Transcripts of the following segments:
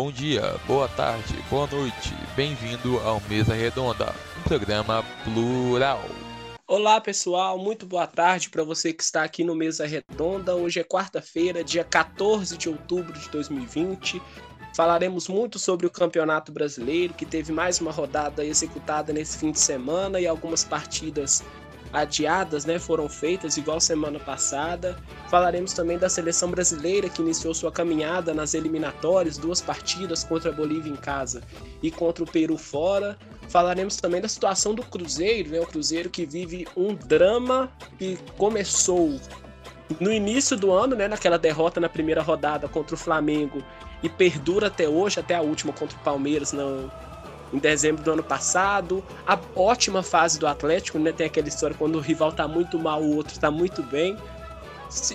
Bom dia, boa tarde, boa noite, bem-vindo ao Mesa Redonda, um programa plural. Olá pessoal, muito boa tarde para você que está aqui no Mesa Redonda. Hoje é quarta-feira, dia 14 de outubro de 2020. Falaremos muito sobre o Campeonato Brasileiro, que teve mais uma rodada executada nesse fim de semana e algumas partidas adiadas, né, foram feitas igual semana passada. Falaremos também da seleção brasileira que iniciou sua caminhada nas eliminatórias, duas partidas contra a Bolívia em casa e contra o Peru fora. Falaremos também da situação do Cruzeiro, né, o Cruzeiro que vive um drama que começou no início do ano, né, naquela derrota na primeira rodada contra o Flamengo e perdura até hoje, até a última contra o Palmeiras no, em dezembro do ano passado. A ótima fase do Atlético, né? Tem aquela história quando o rival tá muito mal, o outro tá muito bem.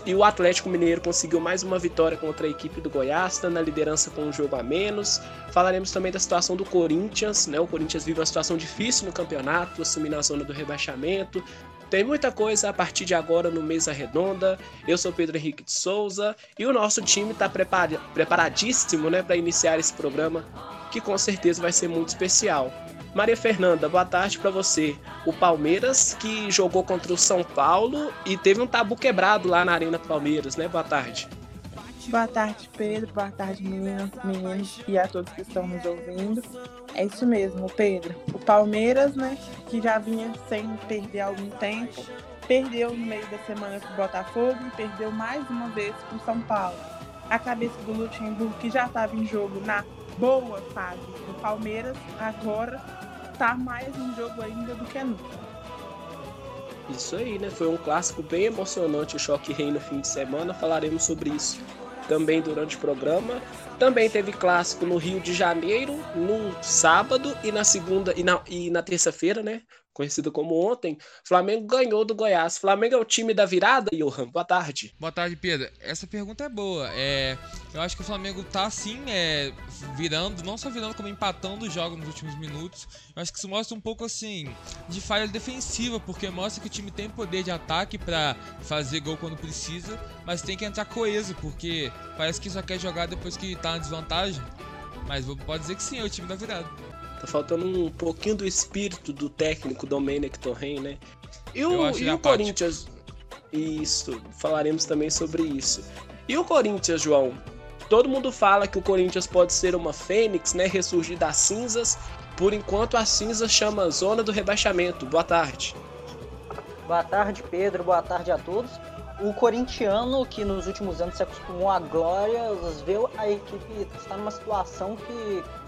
E o Atlético Mineiro conseguiu mais uma vitória contra a equipe do Goiás, tá na liderança com um jogo a menos. Falaremos também da situação do Corinthians, né? O Corinthians vive uma situação difícil no campeonato, assumindo a zona do rebaixamento. Tem muita coisa a partir de agora no Mesa Redonda. Eu sou Pedro Henrique de Souza e o nosso time está preparadíssimo né, para iniciar esse programa que com certeza vai ser muito especial. Maria Fernanda, boa tarde para você. O Palmeiras que jogou contra o São Paulo e teve um tabu quebrado lá na Arena Palmeiras, né? Boa tarde. Boa tarde, Pedro. Boa tarde, meninas, meninos e a todos que estão nos ouvindo. É isso mesmo, Pedro. O Palmeiras, né, que já vinha sem perder algum tempo, perdeu no meio da semana para o Botafogo e perdeu mais uma vez para o São Paulo. A cabeça do Luxemburgo, que já estava em jogo na boa fase do Palmeiras, agora tá mais em jogo ainda do que nunca. Isso aí, né? Foi um clássico bem emocionante o Choque Rei no fim de semana. Falaremos sobre isso também durante o programa. Também teve clássico no Rio de Janeiro, no sábado e na segunda e na, e na terça-feira, né? Conhecido como ontem, Flamengo ganhou do Goiás. Flamengo é o time da virada, Johan? Boa tarde. Boa tarde, Pedro. Essa pergunta é boa. É, eu acho que o Flamengo tá sim é, virando, não só virando, como empatando os jogos nos últimos minutos. Eu acho que isso mostra um pouco assim de falha defensiva, porque mostra que o time tem poder de ataque para fazer gol quando precisa, mas tem que entrar coeso, porque parece que só quer jogar depois que tá na desvantagem. Mas pode dizer que sim, é o time da virada. Tá faltando um pouquinho do espírito do técnico Domenech Torren, né? E o, e o Corinthians. Isso, falaremos também sobre isso. E o Corinthians, João? Todo mundo fala que o Corinthians pode ser uma fênix, né? Ressurgir das cinzas. Por enquanto, a cinza chama zona do rebaixamento. Boa tarde. Boa tarde, Pedro. Boa tarde a todos. O corintiano, que nos últimos anos se acostumou à glória, vê a equipe está numa situação que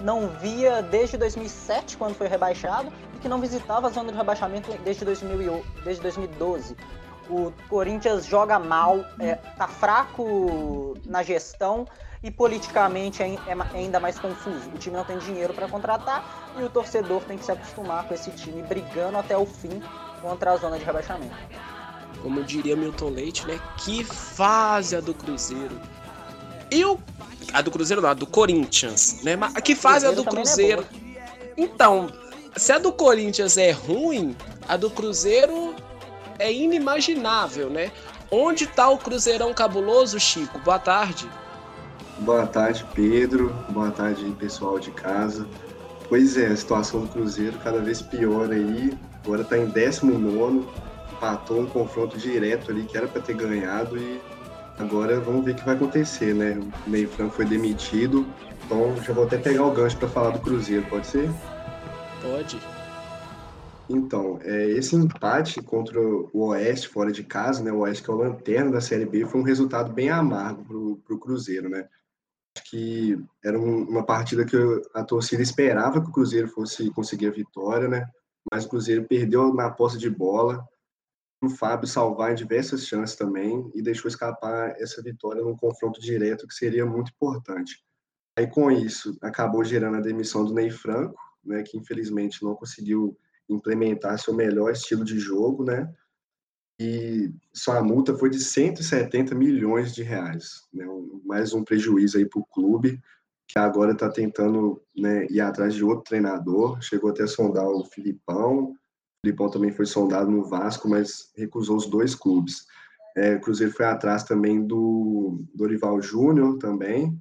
não via desde 2007, quando foi rebaixado, e que não visitava a zona de rebaixamento desde, 2000, desde 2012. O Corinthians joga mal, é, tá fraco na gestão e politicamente é, é ainda mais confuso. O time não tem dinheiro para contratar e o torcedor tem que se acostumar com esse time brigando até o fim contra a zona de rebaixamento. Como diria Milton Leite, né? Que fase a do Cruzeiro. E o a do Cruzeiro não, a do Corinthians, né? Mas que fase a do é Cruzeiro? É então, se a do Corinthians é ruim, a do Cruzeiro é inimaginável, né? Onde tá o Cruzeirão cabuloso, Chico? Boa tarde. Boa tarde, Pedro. Boa tarde, pessoal de casa. Pois é, a situação do Cruzeiro cada vez pior aí. Agora tá em 19, empatou um confronto direto ali que era para ter ganhado e Agora vamos ver o que vai acontecer, né? O meio franco foi demitido, então já vou até pegar o gancho para falar do Cruzeiro, pode ser? Pode. Então, é, esse empate contra o Oeste fora de casa, né? O Oeste que é o lanterna da Série B, foi um resultado bem amargo para o Cruzeiro, né? Acho que era um, uma partida que a torcida esperava que o Cruzeiro fosse conseguir a vitória, né? Mas o Cruzeiro perdeu na posse de bola, o Fábio salvar em diversas chances também e deixou escapar essa vitória num confronto direto que seria muito importante. Aí com isso acabou gerando a demissão do Ney Franco, né, que infelizmente não conseguiu implementar seu melhor estilo de jogo, né? E sua multa foi de 170 milhões de reais, né? Mais um prejuízo aí para o clube que agora está tentando né, ir atrás de outro treinador. Chegou até a sondar o Filipão, Filipão também foi sondado no Vasco, mas recusou os dois clubes. É, o Cruzeiro foi atrás também do Dorival Júnior também,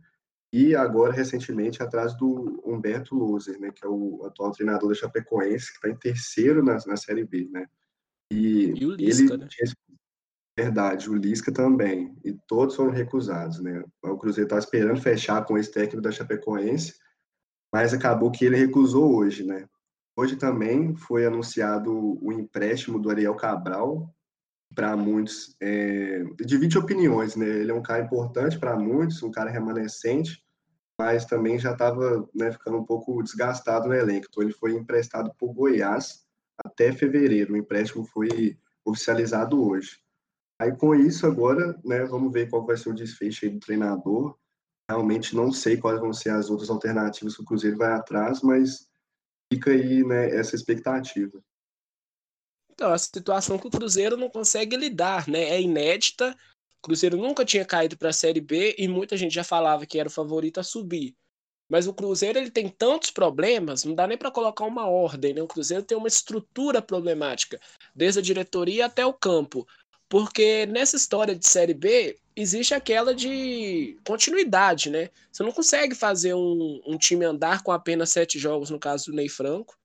e agora, recentemente, atrás do Humberto Loser, né, que é o atual treinador da Chapecoense, que está em terceiro na, na Série B, né? E, e o Lisca, ele, né? Verdade, o Lisca também. E todos foram recusados, né? O Cruzeiro estava esperando fechar com esse técnico da Chapecoense, mas acabou que ele recusou hoje, né? Hoje também foi anunciado o empréstimo do Ariel Cabral, para muitos, é, divide opiniões, né? Ele é um cara importante para muitos, um cara remanescente, mas também já estava né, ficando um pouco desgastado no elenco. Então ele foi emprestado por Goiás até fevereiro. O empréstimo foi oficializado hoje. Aí com isso agora, né, vamos ver qual vai ser o desfecho do treinador. Realmente não sei quais vão ser as outras alternativas que o Cruzeiro vai atrás, mas fica aí, né, essa expectativa. Então, a situação que o Cruzeiro não consegue lidar, né? É inédita. O Cruzeiro nunca tinha caído para a Série B e muita gente já falava que era o favorito a subir. Mas o Cruzeiro ele tem tantos problemas, não dá nem para colocar uma ordem, né? O Cruzeiro tem uma estrutura problemática, desde a diretoria até o campo. Porque nessa história de Série B, existe aquela de continuidade, né? Você não consegue fazer um, um time andar com apenas sete jogos, no caso do Ney Franco.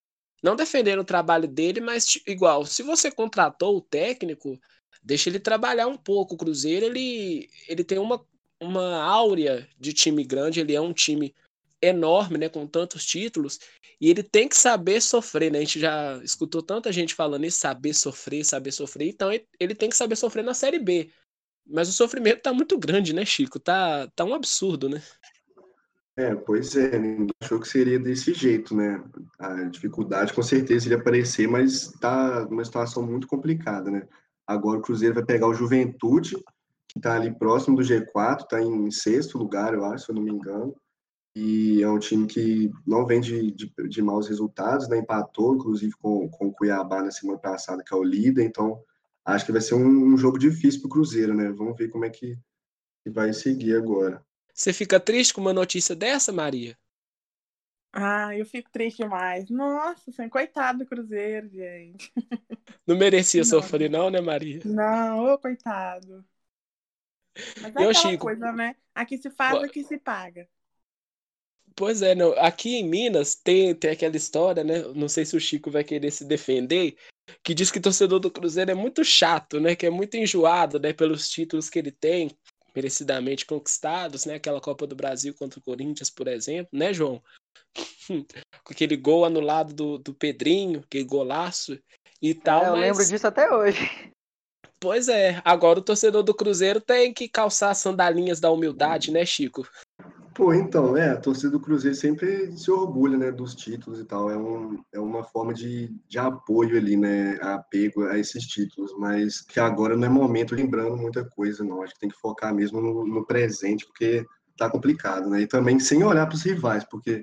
Não defendendo o trabalho dele, mas igual, se você contratou o técnico, deixa ele trabalhar um pouco. O Cruzeiro, ele, ele tem uma, uma áurea de time grande, ele é um time enorme, né, com tantos títulos, e ele tem que saber sofrer, né? A gente já escutou tanta gente falando isso, saber sofrer, saber sofrer, então ele tem que saber sofrer na Série B. Mas o sofrimento tá muito grande, né, Chico? Tá, tá um absurdo, né? É, pois é, ninguém achou que seria desse jeito, né? A dificuldade com certeza iria aparecer, mas tá numa situação muito complicada, né? Agora o Cruzeiro vai pegar o Juventude, que tá ali próximo do G4, tá em sexto lugar, eu acho, se eu não me engano e é um time que não vem de, de, de maus resultados, né? empatou, inclusive, com, com o Cuiabá na semana passada, que é o líder, então acho que vai ser um, um jogo difícil para o Cruzeiro, né? Vamos ver como é que, que vai seguir agora. Você fica triste com uma notícia dessa, Maria? Ah, eu fico triste demais. Nossa, assim, coitado do Cruzeiro, gente. Não merecia não. sofrer, não, né, Maria? Não, ô coitado. Mas é eu, Chico... coisa, né? Aqui se faz, aqui se paga. Pois é, não. aqui em Minas tem, tem aquela história, né? Não sei se o Chico vai querer se defender, que diz que torcedor do Cruzeiro é muito chato, né? Que é muito enjoado, né? Pelos títulos que ele tem, merecidamente conquistados, né? Aquela Copa do Brasil contra o Corinthians, por exemplo, né, João? Com aquele gol anulado do, do Pedrinho, aquele golaço e tal. É, eu mas... lembro disso até hoje. Pois é, agora o torcedor do Cruzeiro tem que calçar as sandalinhas da humildade, né, Chico? Pô, então, é, a torcida do Cruzeiro sempre se orgulha, né, dos títulos e tal, é, um, é uma forma de, de apoio ali, né, apego a esses títulos, mas que agora não é momento lembrando muita coisa, não, acho que tem que focar mesmo no, no presente, porque tá complicado, né, e também sem olhar para os rivais, porque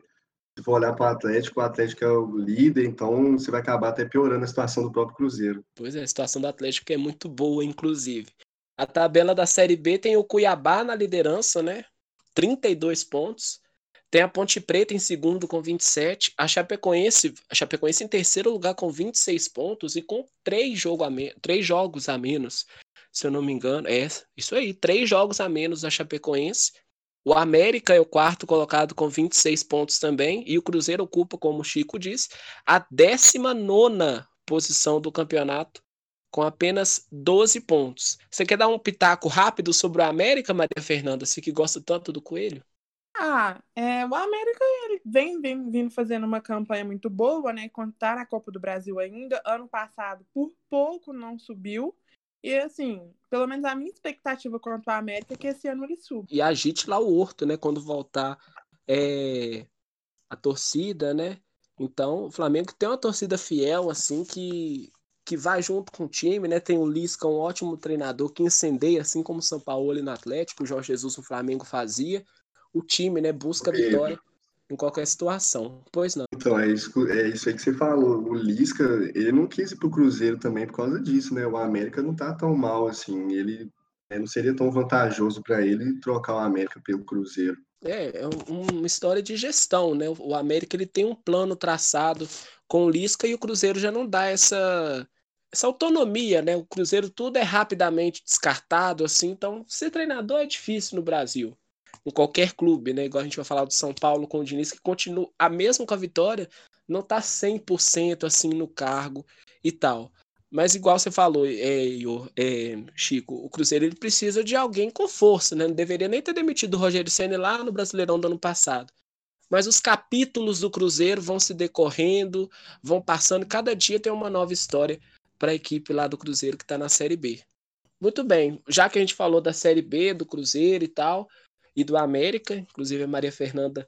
se for olhar para o Atlético, o Atlético é o líder, então você vai acabar até piorando a situação do próprio Cruzeiro. Pois é, a situação do Atlético é muito boa, inclusive. A tabela da Série B tem o Cuiabá na liderança, né? 32 pontos. Tem a Ponte Preta em segundo com 27, a Chapecoense, a Chapecoense em terceiro lugar com 26 pontos e com três, jogo a três jogos a menos, se eu não me engano. É, isso aí, três jogos a menos a Chapecoense. O América é o quarto colocado com 26 pontos também, e o Cruzeiro ocupa, como o Chico disse, a 19 posição do campeonato com apenas 12 pontos. Você quer dar um pitaco rápido sobre o América, Maria Fernanda, você que gosta tanto do Coelho? Ah, é, o América ele vem, vem vindo fazendo uma campanha muito boa, né? Quando tá na Copa do Brasil ainda, ano passado por pouco não subiu. E assim, pelo menos a minha expectativa quanto à América é que esse ano ele suba. E agite lá o Horto, né? Quando voltar é, a torcida, né? Então, o Flamengo tem uma torcida fiel, assim, que que vai junto com o time, né? Tem o Lisca, um ótimo treinador que incendeia, assim como o São Paulo no Atlético, o Jorge Jesus no Flamengo fazia. O time, né, busca a vitória em qualquer situação. Pois não. Então, é isso, é isso aí que você falou. O Lisca, ele não quis ir pro Cruzeiro também por causa disso, né? O América não tá tão mal assim. Ele é, não seria tão vantajoso para ele trocar o América pelo Cruzeiro. É, é uma história de gestão, né? O América ele tem um plano traçado com o Lisca e o Cruzeiro já não dá essa essa autonomia, né? O Cruzeiro tudo é rapidamente descartado, assim, então ser treinador é difícil no Brasil. com qualquer clube, né? Igual a gente vai falar do São Paulo com o Diniz, que continua, a mesmo com a vitória, não tá 100% assim no cargo e tal. Mas igual você falou, é, é, Chico, o Cruzeiro ele precisa de alguém com força, né? Não deveria nem ter demitido o Rogério Senna lá no Brasileirão do ano passado. Mas os capítulos do Cruzeiro vão se decorrendo, vão passando, cada dia tem uma nova história para a equipe lá do Cruzeiro que está na Série B. Muito bem, já que a gente falou da Série B, do Cruzeiro e tal, e do América, inclusive a Maria Fernanda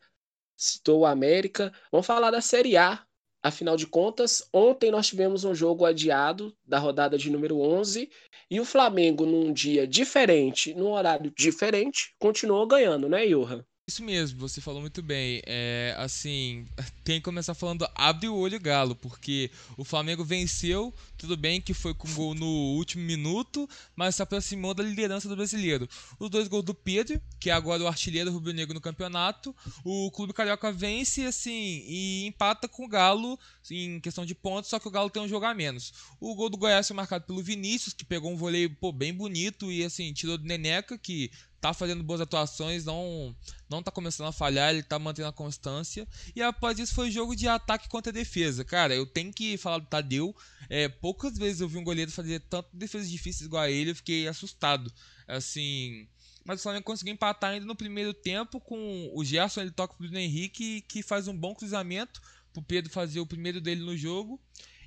citou o América, vamos falar da Série A, Afinal de contas, ontem nós tivemos um jogo adiado da rodada de número 11 e o Flamengo, num dia diferente, num horário diferente, continuou ganhando, né, Johan? Isso mesmo, você falou muito bem. É, assim, tem que começar falando abre o olho galo, porque o Flamengo venceu, tudo bem que foi com gol no último minuto, mas se aproximou da liderança do brasileiro. Os dois gols do Pedro, que é agora o artilheiro rubro-negro no campeonato, o Clube Carioca vence assim e empata com o Galo em questão de pontos, só que o Galo tem um jogo a menos. O gol do Goiás foi marcado pelo Vinícius, que pegou um voleio pô, bem bonito e assim, tirou do Neneca, que tá fazendo boas atuações, não não tá começando a falhar, ele tá mantendo a constância. E após isso foi jogo de ataque contra defesa. Cara, eu tenho que falar do Tadeu. É, poucas vezes eu vi um goleiro fazer tanto defesas difíceis igual a ele, eu fiquei assustado. Assim, mas o Flamengo conseguiu empatar ainda no primeiro tempo com o Gerson, ele toca pro Bruno Henrique, que faz um bom cruzamento pro Pedro fazer o primeiro dele no jogo.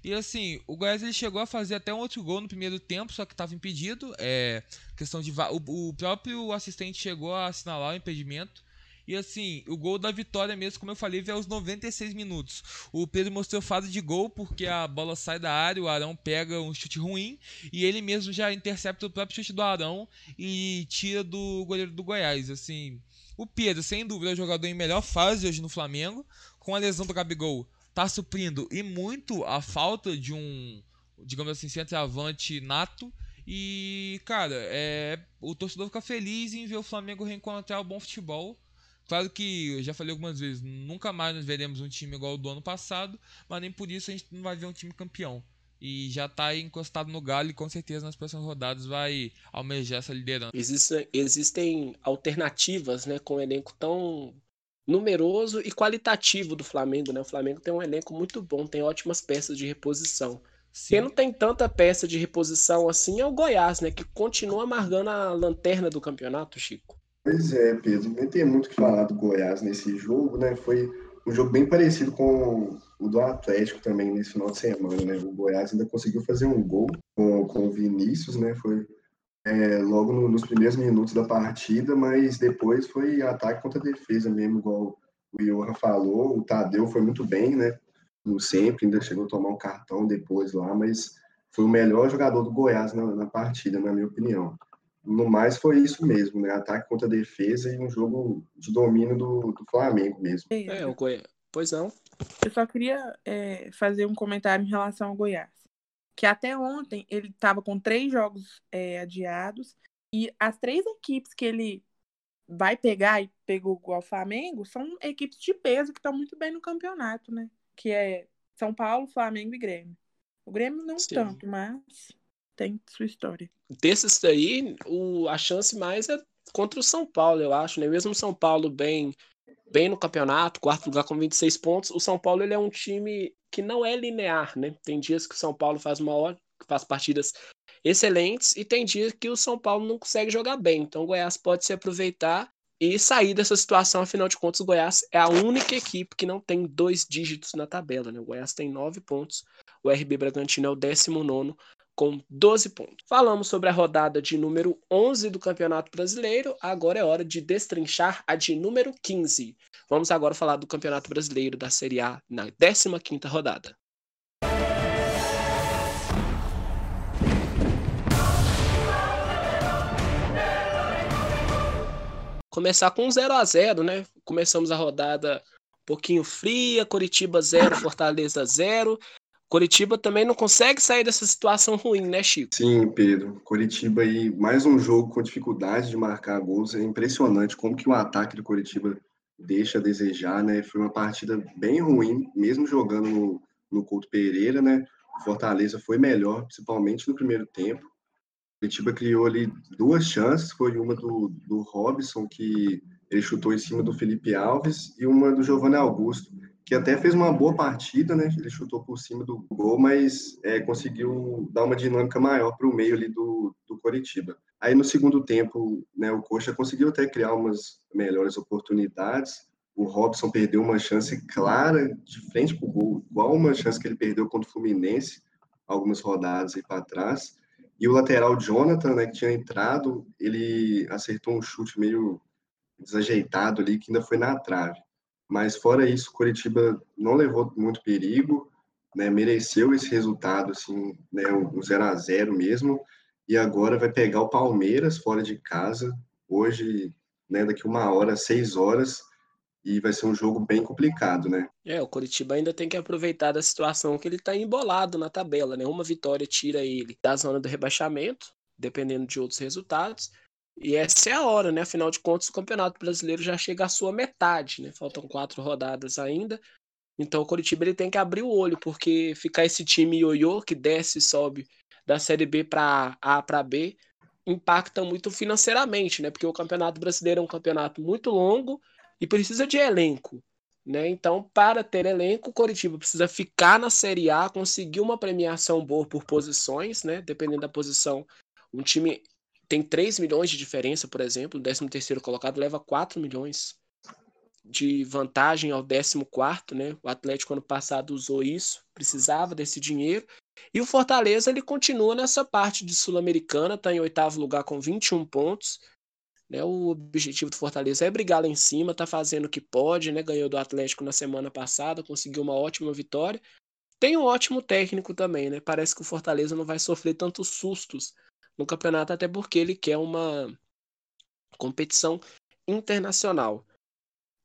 E assim, o Goiás ele chegou a fazer até um outro gol no primeiro tempo, só que estava impedido. É, questão de o, o próprio assistente chegou a assinalar o impedimento. E assim, o gol da vitória mesmo, como eu falei, veio aos 96 minutos. O Pedro mostrou fase de gol porque a bola sai da área, o Arão pega um chute ruim e ele mesmo já intercepta o próprio chute do Arão e tira do goleiro do Goiás. Assim, o Pedro, sem dúvida, é o jogador em melhor fase hoje no Flamengo. Com a lesão do Gabigol, tá suprindo e muito a falta de um, digamos assim, centroavante nato. E, cara, é, o torcedor fica feliz em ver o Flamengo reencontrar o bom futebol. Claro que eu já falei algumas vezes, nunca mais nós veremos um time igual ao do ano passado, mas nem por isso a gente não vai ver um time campeão. E já está encostado no galho e com certeza nas próximas rodadas vai almejar essa liderança. Existem, existem alternativas né, com um elenco tão numeroso e qualitativo do Flamengo, né? O Flamengo tem um elenco muito bom, tem ótimas peças de reposição. Sim. Quem não tem tanta peça de reposição assim é o Goiás, né? Que continua amargando a lanterna do campeonato, Chico. Pois é, Pedro. Nem tem muito o que falar do Goiás nesse jogo, né? Foi um jogo bem parecido com o do Atlético também nesse final de semana, né? O Goiás ainda conseguiu fazer um gol com, com o Vinícius, né? Foi é, logo no, nos primeiros minutos da partida, mas depois foi ataque contra defesa mesmo, igual o Johan falou. O Tadeu foi muito bem, né? Como sempre, ainda chegou a tomar um cartão depois lá, mas foi o melhor jogador do Goiás na, na partida, na minha opinião. No mais, foi isso mesmo, né? Ataque contra defesa e um jogo de domínio do, do Flamengo mesmo. É, o Goiás. Pois não. Eu só queria é, fazer um comentário em relação ao Goiás que até ontem ele estava com três jogos é, adiados e as três equipes que ele vai pegar e pegou o Flamengo são equipes de peso que estão muito bem no campeonato, né? Que é São Paulo, Flamengo e Grêmio. O Grêmio não Sim. tanto, mas tem sua história. Desses aí, o, a chance mais é contra o São Paulo, eu acho, né? Mesmo São Paulo bem bem no campeonato, quarto lugar com 26 pontos. O São Paulo ele é um time que não é linear, né? Tem dias que o São Paulo faz uma hora, faz partidas excelentes e tem dias que o São Paulo não consegue jogar bem. Então o Goiás pode se aproveitar e sair dessa situação. Afinal de contas, o Goiás é a única equipe que não tem dois dígitos na tabela. Né? O Goiás tem nove pontos, o RB Bragantino é o 19 com 12 pontos. Falamos sobre a rodada de número 11 do Campeonato Brasileiro, agora é hora de destrinchar a de número 15. Vamos agora falar do Campeonato Brasileiro da Série A na 15ª rodada. Começar com 0 a 0 né? Começamos a rodada um pouquinho fria, Coritiba 0, Fortaleza 0. Coritiba também não consegue sair dessa situação ruim, né, Chico? Sim, Pedro. Coritiba aí, mais um jogo com dificuldade de marcar gols. É impressionante como que o ataque do Coritiba deixa a desejar, né? Foi uma partida bem ruim, mesmo jogando no, no Couto Pereira, né? O Fortaleza foi melhor, principalmente no primeiro tempo. Curitiba criou ali duas chances, foi uma do, do Robson, que ele chutou em cima do Felipe Alves e uma do Giovanni Augusto, que até fez uma boa partida, né? Ele chutou por cima do gol, mas é, conseguiu dar uma dinâmica maior para o meio ali do, do Coritiba. Aí no segundo tempo, né, o Coxa conseguiu até criar umas melhores oportunidades. O Robson perdeu uma chance clara de frente para o gol, igual uma chance que ele perdeu contra o Fluminense, algumas rodadas aí para trás. E o lateral Jonathan, né, que tinha entrado, ele acertou um chute meio desajeitado ali, que ainda foi na trave. Mas fora isso, Curitiba não levou muito perigo, né, mereceu esse resultado, assim, né, um 0 a 0 mesmo, e agora vai pegar o Palmeiras fora de casa, hoje, né, daqui uma hora, seis horas, e vai ser um jogo bem complicado, né? É, o Curitiba ainda tem que aproveitar da situação que ele está embolado na tabela, né? Uma vitória tira ele da zona do rebaixamento, dependendo de outros resultados. E essa é a hora, né? Afinal de contas, o Campeonato Brasileiro já chega à sua metade, né? Faltam quatro rodadas ainda. Então o Curitiba ele tem que abrir o olho, porque ficar esse time ioiô que desce e sobe da Série B para A para B impacta muito financeiramente, né? Porque o Campeonato Brasileiro é um campeonato muito longo e precisa de elenco. Né? Então, para ter elenco, o Coritiba precisa ficar na Série A, conseguir uma premiação boa por posições, né? dependendo da posição. Um time tem 3 milhões de diferença, por exemplo, o 13 terceiro colocado leva 4 milhões de vantagem ao 14 quarto, né? O Atlético ano passado usou isso, precisava desse dinheiro. E o Fortaleza ele continua nessa parte de Sul-Americana, está em oitavo lugar com 21 pontos, né, o objetivo do Fortaleza é brigar lá em cima, tá fazendo o que pode, né? Ganhou do Atlético na semana passada, conseguiu uma ótima vitória. Tem um ótimo técnico também, né? Parece que o Fortaleza não vai sofrer tantos sustos no campeonato, até porque ele quer uma competição internacional.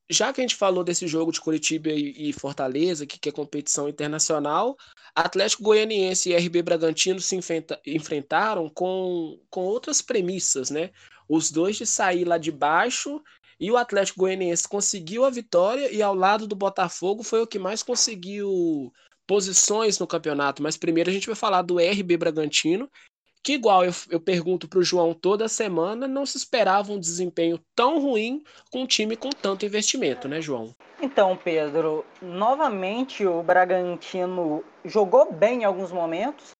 Já que a gente falou desse jogo de Curitiba e Fortaleza, que quer competição internacional, Atlético Goianiense e RB Bragantino se enfrentaram com, com outras premissas, né? os dois de sair lá de baixo e o Atlético Goianiense conseguiu a vitória e ao lado do Botafogo foi o que mais conseguiu posições no campeonato. Mas primeiro a gente vai falar do RB Bragantino, que igual eu, eu pergunto para o João toda semana, não se esperava um desempenho tão ruim com um time com tanto investimento, né, João? Então, Pedro, novamente o Bragantino jogou bem em alguns momentos,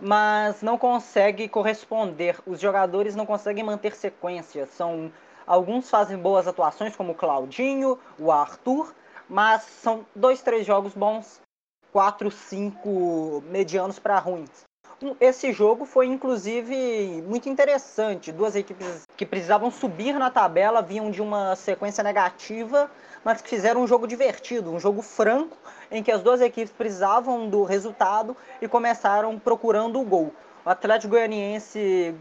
mas não consegue corresponder. Os jogadores não conseguem manter sequência. São alguns fazem boas atuações, como o Claudinho, o Arthur, mas são dois, três jogos bons, quatro, cinco medianos para ruins. Esse jogo foi inclusive muito interessante. Duas equipes que precisavam subir na tabela vinham de uma sequência negativa, mas que fizeram um jogo divertido, um jogo franco, em que as duas equipes precisavam do resultado e começaram procurando o gol. O Atlético Goianiense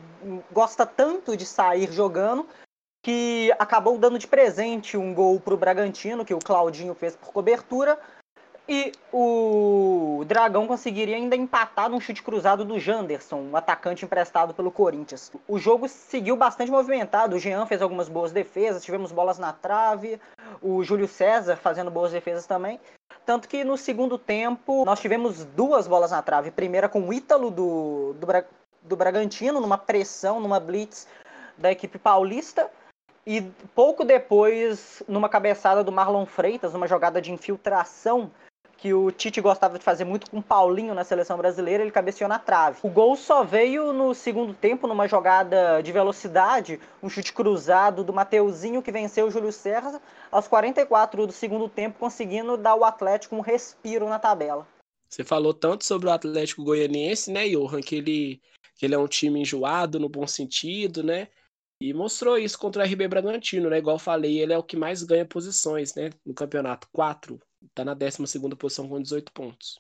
gosta tanto de sair jogando que acabou dando de presente um gol para o Bragantino, que o Claudinho fez por cobertura, e o Dragão conseguiria ainda empatar num chute cruzado do Janderson, um atacante emprestado pelo Corinthians. O jogo seguiu bastante movimentado. O Jean fez algumas boas defesas, tivemos bolas na trave, o Júlio César fazendo boas defesas também. Tanto que no segundo tempo nós tivemos duas bolas na trave. Primeira com o Ítalo do, do, Bra do Bragantino, numa pressão, numa blitz da equipe paulista. E pouco depois, numa cabeçada do Marlon Freitas, numa jogada de infiltração que o Tite gostava de fazer muito com o Paulinho na seleção brasileira, ele cabeceou na trave. O gol só veio no segundo tempo, numa jogada de velocidade, um chute cruzado do Mateuzinho que venceu o Júlio César aos 44 do segundo tempo, conseguindo dar ao Atlético um respiro na tabela. Você falou tanto sobre o Atlético Goianiense, né, Johan, que ele, que ele é um time enjoado no bom sentido, né? E mostrou isso contra o RB Bragantino, né? Igual falei, ele é o que mais ganha posições, né? No campeonato. Quatro Tá na 12 posição com 18 pontos.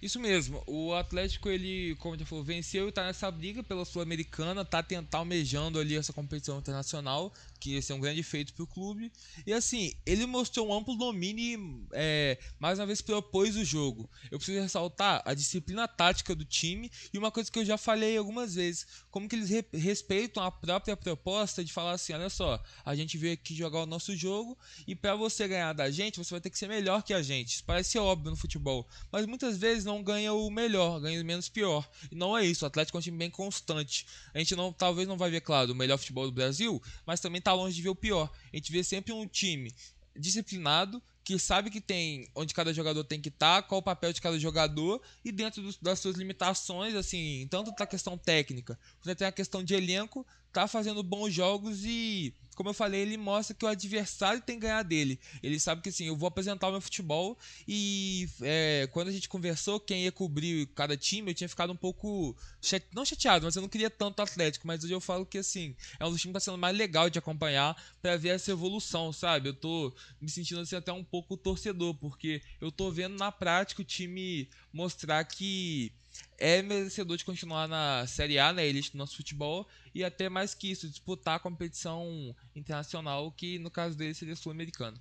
Isso mesmo, o Atlético, ele, como já falou, venceu e tá nessa briga pela Sul-Americana, tá tentar almejando ali essa competição internacional, que esse é um grande feito pro clube. E assim, ele mostrou um amplo domínio é, mais uma vez propôs o jogo. Eu preciso ressaltar a disciplina tática do time e uma coisa que eu já falei algumas vezes, como que eles re respeitam a própria proposta de falar assim, olha só, a gente veio aqui jogar o nosso jogo e para você ganhar da gente, você vai ter que ser melhor que a gente. Isso parece óbvio no futebol, mas muitas muitas vezes não ganha o melhor, ganha o menos pior. E não é isso, o Atlético é um time bem constante. A gente não, talvez não vai ver, claro, o melhor futebol do Brasil, mas também tá longe de ver o pior. A gente vê sempre um time disciplinado, que sabe que tem onde cada jogador tem que estar, tá, qual o papel de cada jogador e dentro do, das suas limitações, assim, tanto da questão técnica, você tem a questão de elenco, tá fazendo bons jogos e como eu falei, ele mostra que o adversário tem que ganhar dele. Ele sabe que assim, eu vou apresentar o meu futebol e é, quando a gente conversou quem ia cobrir cada time, eu tinha ficado um pouco chate... não chateado, mas eu não queria tanto Atlético, mas hoje eu falo que assim, é um dos times que tá sendo mais legal de acompanhar para ver essa evolução, sabe? Eu tô me sentindo assim até um pouco torcedor, porque eu tô vendo na prática o time mostrar que é merecedor de continuar na Série A, na elite do nosso futebol, e até mais que isso, disputar a competição internacional, que no caso dele seria sul-americano.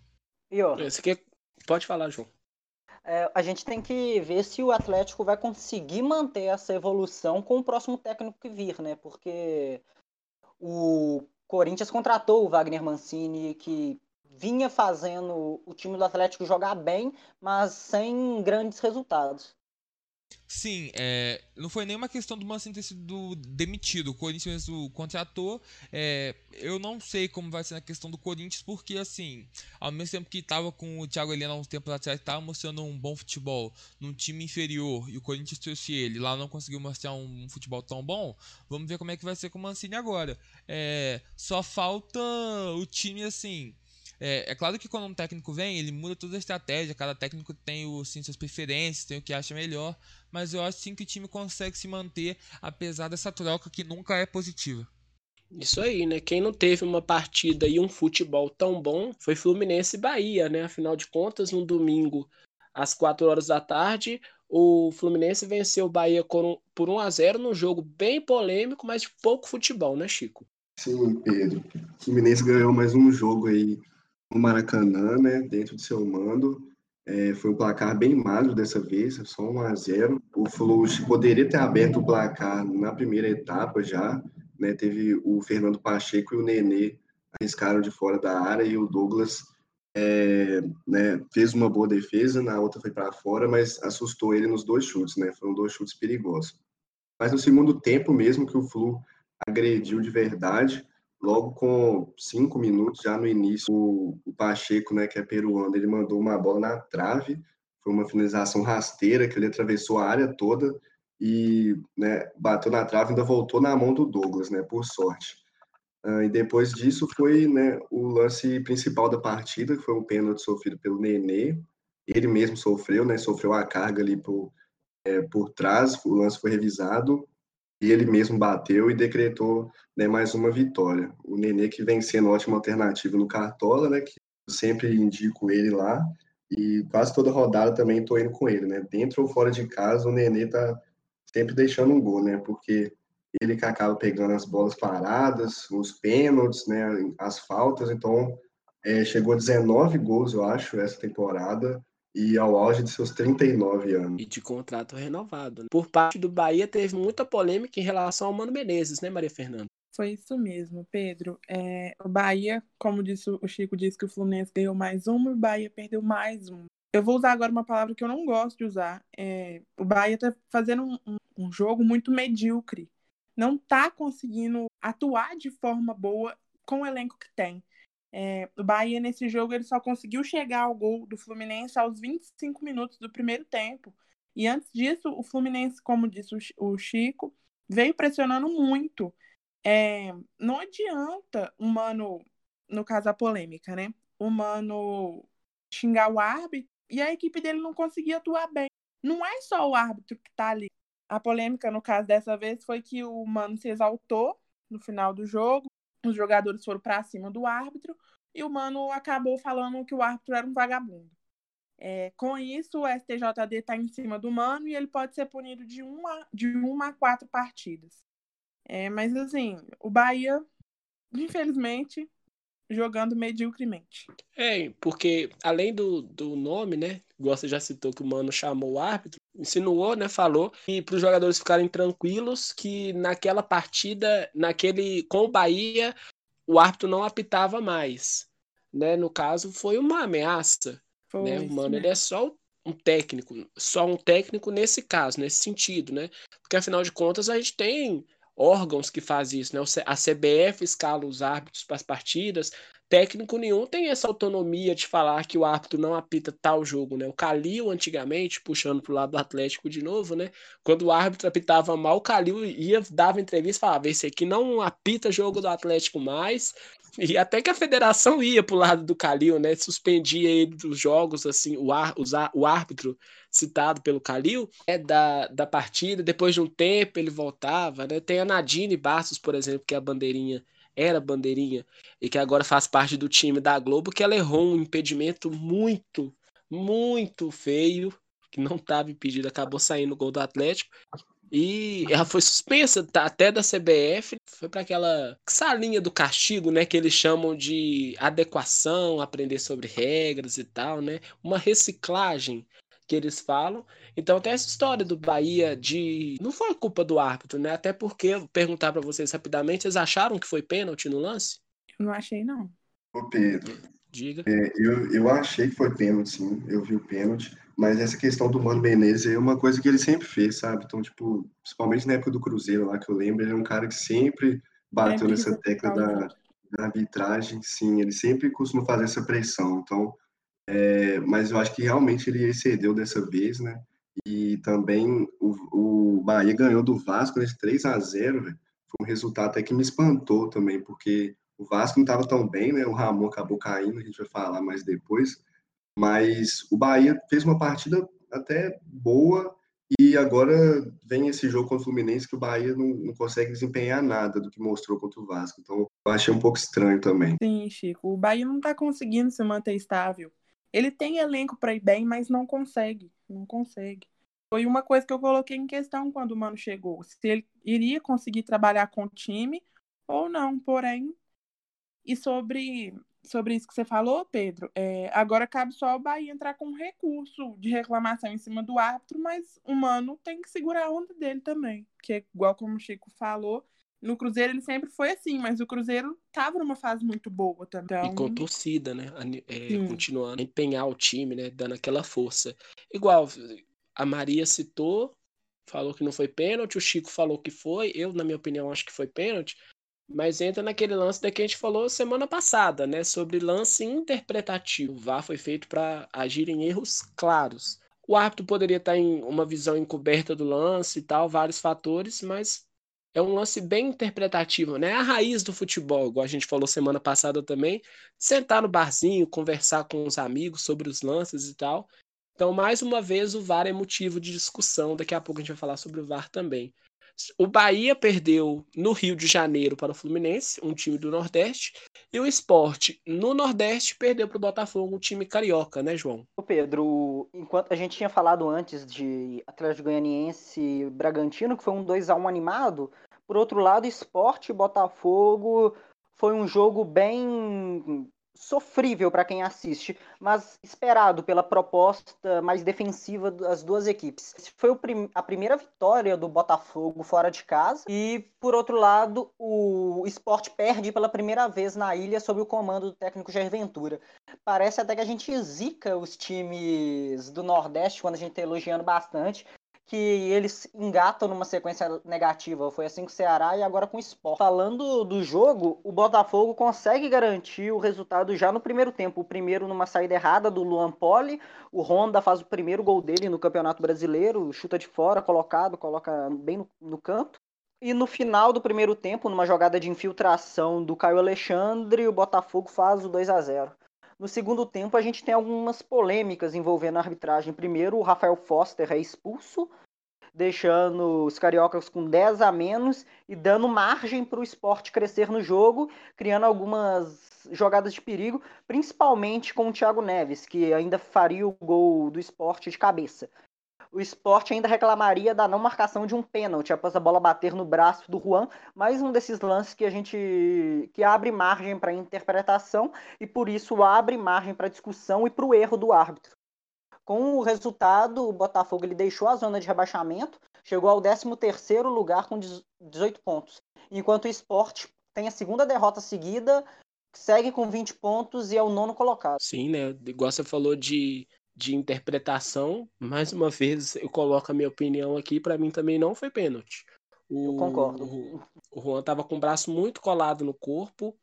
E ó, Esse aqui é... Pode falar, João. É, a gente tem que ver se o Atlético vai conseguir manter essa evolução com o próximo técnico que vir, né? Porque o Corinthians contratou o Wagner Mancini, que vinha fazendo o time do Atlético jogar bem, mas sem grandes resultados. Sim, é, não foi nenhuma questão do Mancini ter sido demitido. O Corinthians o contratou. É, eu não sei como vai ser na questão do Corinthians, porque assim, ao mesmo tempo que estava com o Thiago Helena há uns tempos atrás, estava mostrando um bom futebol num time inferior e o Corinthians trouxe ele. Lá não conseguiu mostrar um, um futebol tão bom. Vamos ver como é que vai ser com o Mancini agora. É, só falta o time assim é, é, claro que quando um técnico vem, ele muda toda a estratégia, cada técnico tem o, assim, suas preferências, tem o que acha melhor, mas eu acho sim que o time consegue se manter apesar dessa troca que nunca é positiva. Isso aí, né? Quem não teve uma partida e um futebol tão bom foi Fluminense e Bahia, né? Afinal de contas, no domingo, às 4 horas da tarde, o Fluminense venceu o Bahia por 1 a 0 num jogo bem polêmico, mas de pouco futebol, né, Chico? Sim, Pedro. O Fluminense ganhou mais um jogo aí no Maracanã, né, dentro do seu mando. É, foi um placar bem magro dessa vez, só 1 a 0. O Fluxo poderia ter aberto o placar na primeira etapa já, né? Teve o Fernando Pacheco e o Nenê arriscaram de fora da área e o Douglas é, né, fez uma boa defesa, na outra foi para fora, mas assustou ele nos dois chutes, né? Foram dois chutes perigosos. Mas no segundo tempo mesmo que o Flu agrediu de verdade, logo com cinco minutos, já no início, o, Pacheco, né, que é peruano, ele mandou uma bola na trave, foi uma finalização rasteira, que ele atravessou a área toda e né, bateu na trave, ainda voltou na mão do Douglas, né, por sorte. Uh, e depois disso foi né, o lance principal da partida, que foi um pênalti sofrido pelo Nenê, ele mesmo sofreu, né, sofreu a carga ali por, é, por trás, o lance foi revisado, ele mesmo bateu e decretou né, mais uma vitória. O Nenê que vem sendo ótima alternativa no Cartola, né, que eu sempre indico ele lá, e quase toda rodada também estou indo com ele, né, dentro ou fora de casa, o Nenê tá sempre deixando um gol, né, porque ele que acaba pegando as bolas paradas, os pênaltis, né, as faltas, então é, chegou a 19 gols, eu acho, essa temporada, e ao auge de seus 39 anos. E de contrato renovado. Né? Por parte do Bahia, teve muita polêmica em relação ao Mano Menezes, né, Maria Fernanda? Foi isso mesmo, Pedro. É, o Bahia, como disse o Chico, disse que o Fluminense ganhou mais uma e o Bahia perdeu mais um. Eu vou usar agora uma palavra que eu não gosto de usar. É, o Bahia está fazendo um, um, um jogo muito medíocre. Não está conseguindo atuar de forma boa com o elenco que tem. É, o Bahia, nesse jogo, ele só conseguiu chegar ao gol do Fluminense aos 25 minutos do primeiro tempo. E antes disso, o Fluminense, como disse o Chico, veio pressionando muito. É, não adianta o Mano, no caso a polêmica, né? O Mano xingar o árbitro e a equipe dele não conseguia atuar bem. Não é só o árbitro que tá ali. A polêmica, no caso dessa vez, foi que o Mano se exaltou no final do jogo, os jogadores foram para cima do árbitro e o Mano acabou falando que o árbitro era um vagabundo. É, com isso, o STJD está em cima do Mano e ele pode ser punido de uma, de uma a quatro partidas. É, mas, assim, o Bahia, infelizmente, jogando mediocremente. É, porque além do, do nome, né? Igual você já citou que o Mano chamou o árbitro, insinuou, né? Falou, e para os jogadores ficarem tranquilos que naquela partida, naquele com o Bahia, o árbitro não apitava mais. Né? No caso, foi uma ameaça. Foi, né? O Mano ele é só um técnico, só um técnico nesse caso, nesse sentido, né? Porque afinal de contas a gente tem órgãos que fazem isso, né? A CBF escala os árbitros para as partidas, técnico nenhum tem essa autonomia de falar que o árbitro não apita tal jogo, né? O Calil, antigamente, puxando pro lado do Atlético de novo, né? Quando o árbitro apitava mal, o Calil ia, dava entrevista e falava: esse aqui não apita jogo do Atlético mais. E até que a federação ia pro lado do Calil, né? Suspendia ele dos jogos, assim, o, ar, o árbitro citado pelo Calil, é da, da partida, depois de um tempo ele voltava, né? Tem a Nadine Bastos, por exemplo, que é a bandeirinha era bandeirinha e que agora faz parte do time da Globo, que ela errou um impedimento muito, muito feio, que não estava impedido, acabou saindo o gol do Atlético. E ela foi suspensa tá, até da CBF, foi para aquela salinha do castigo, né, que eles chamam de adequação, aprender sobre regras e tal, né? Uma reciclagem que eles falam. Então tem essa história do Bahia de. Não foi culpa do árbitro, né? Até porque, vou perguntar para vocês rapidamente, vocês acharam que foi pênalti no lance? Eu não achei, não. Ô Pedro. Diga. É, eu, eu achei que foi pênalti, sim. Eu vi o pênalti. Mas essa questão do Mano Menezes é uma coisa que ele sempre fez, sabe? Então, tipo, principalmente na época do Cruzeiro lá, que eu lembro, ele é um cara que sempre bateu nessa tecla da, da arbitragem, sim. Ele sempre costuma fazer essa pressão. Então, é, mas eu acho que realmente ele excedeu dessa vez, né? E também o, o Bahia ganhou do Vasco nesse 3 a 0 véio. Foi um resultado até que me espantou também, porque o Vasco não estava tão bem, né? O Ramon acabou caindo, a gente vai falar mais depois. Mas o Bahia fez uma partida até boa e agora vem esse jogo contra o Fluminense que o Bahia não, não, consegue desempenhar nada do que mostrou contra o Vasco. Então eu achei um pouco estranho também. Sim, Chico. O Bahia não está conseguindo se manter estável. Ele tem elenco para ir bem, mas não consegue. Não consegue. Foi uma coisa que eu coloquei em questão quando o Mano chegou. Se ele iria conseguir trabalhar com o time ou não. Porém, e sobre, sobre isso que você falou, Pedro, é, agora cabe só o Bahia entrar com recurso de reclamação em cima do árbitro, mas o Mano tem que segurar a onda dele também. Porque, igual como o Chico falou, no Cruzeiro ele sempre foi assim, mas o Cruzeiro tava numa fase muito boa também. E com torcida, né? É, continuando a empenhar o time, né? Dando aquela força. Igual a Maria citou, falou que não foi pênalti, o Chico falou que foi, eu, na minha opinião, acho que foi pênalti. Mas entra naquele lance da que a gente falou semana passada, né? Sobre lance interpretativo. O VAR foi feito para agir em erros claros. O árbitro poderia estar em uma visão encoberta do lance e tal, vários fatores, mas é um lance bem interpretativo, né? A raiz do futebol, igual a gente falou semana passada também, sentar no barzinho, conversar com os amigos sobre os lances e tal. Então, mais uma vez, o VAR é motivo de discussão. Daqui a pouco a gente vai falar sobre o VAR também. O Bahia perdeu no Rio de Janeiro para o Fluminense, um time do Nordeste, e o Esporte no Nordeste perdeu para o Botafogo, um time carioca, né, João? Pedro, enquanto a gente tinha falado antes de Atlético Goianiense Bragantino, que foi um 2 a 1 animado, por outro lado, Esporte e Botafogo foi um jogo bem sofrível para quem assiste, mas esperado pela proposta mais defensiva das duas equipes. Foi prim a primeira vitória do Botafogo fora de casa e, por outro lado, o esporte perde pela primeira vez na ilha sob o comando do técnico Jair Ventura. Parece até que a gente zica os times do Nordeste quando a gente está elogiando bastante, que eles engatam numa sequência negativa. Foi assim com o Ceará e agora com o Sport. Falando do jogo, o Botafogo consegue garantir o resultado já no primeiro tempo. O primeiro numa saída errada do Luan Poli. O Honda faz o primeiro gol dele no Campeonato Brasileiro, chuta de fora, colocado, coloca bem no, no canto. E no final do primeiro tempo, numa jogada de infiltração do Caio Alexandre, o Botafogo faz o 2 a 0 no segundo tempo, a gente tem algumas polêmicas envolvendo a arbitragem. Primeiro, o Rafael Foster é expulso, deixando os cariocas com 10 a menos e dando margem para o esporte crescer no jogo, criando algumas jogadas de perigo, principalmente com o Thiago Neves, que ainda faria o gol do esporte de cabeça o esporte ainda reclamaria da não marcação de um pênalti após a bola bater no braço do Juan. Mais um desses lances que a gente que abre margem para interpretação e por isso abre margem para discussão e para o erro do árbitro. Com o resultado, o Botafogo ele deixou a zona de rebaixamento, chegou ao 13º lugar com 18 pontos, enquanto o esporte tem a segunda derrota seguida, segue com 20 pontos e é o nono colocado. Sim, né? Igual você falou de de interpretação. Mais uma vez, eu coloco a minha opinião aqui. Para mim também não foi pênalti. O, eu concordo. O, o Juan estava com o braço muito colado no corpo.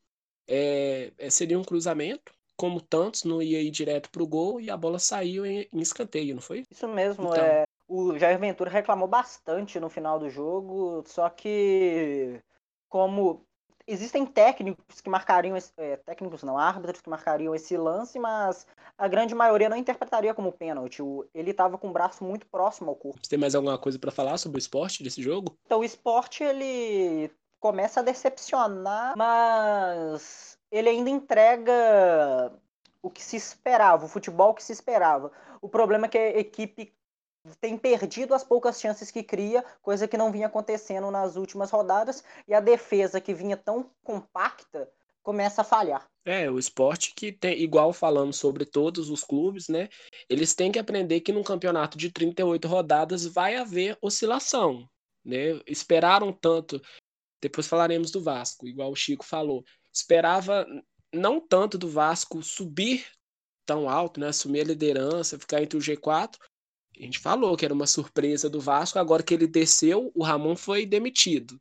É, é, seria um cruzamento. Como tantos, não ia ir direto para o gol e a bola saiu em, em, escanteio, não foi? Isso mesmo. Então, é, o Jair Ventura reclamou bastante no final do jogo, só que como existem técnicos que marcariam é, técnicos não árbitros que marcariam esse lance mas a grande maioria não interpretaria como pênalti. Ele estava com o braço muito próximo ao corpo. Você tem mais alguma coisa para falar sobre o esporte desse jogo? Então o esporte ele começa a decepcionar mas ele ainda entrega o que se esperava o futebol que se esperava. O problema é que a equipe tem perdido as poucas chances que cria, coisa que não vinha acontecendo nas últimas rodadas, e a defesa que vinha tão compacta começa a falhar. É, o esporte que tem, igual falamos sobre todos os clubes, né? Eles têm que aprender que num campeonato de 38 rodadas vai haver oscilação, né? Esperaram tanto, depois falaremos do Vasco, igual o Chico falou. Esperava não tanto do Vasco subir tão alto, né? Assumir a liderança, ficar entre o G4, a gente falou que era uma surpresa do Vasco, agora que ele desceu, o Ramon foi demitido.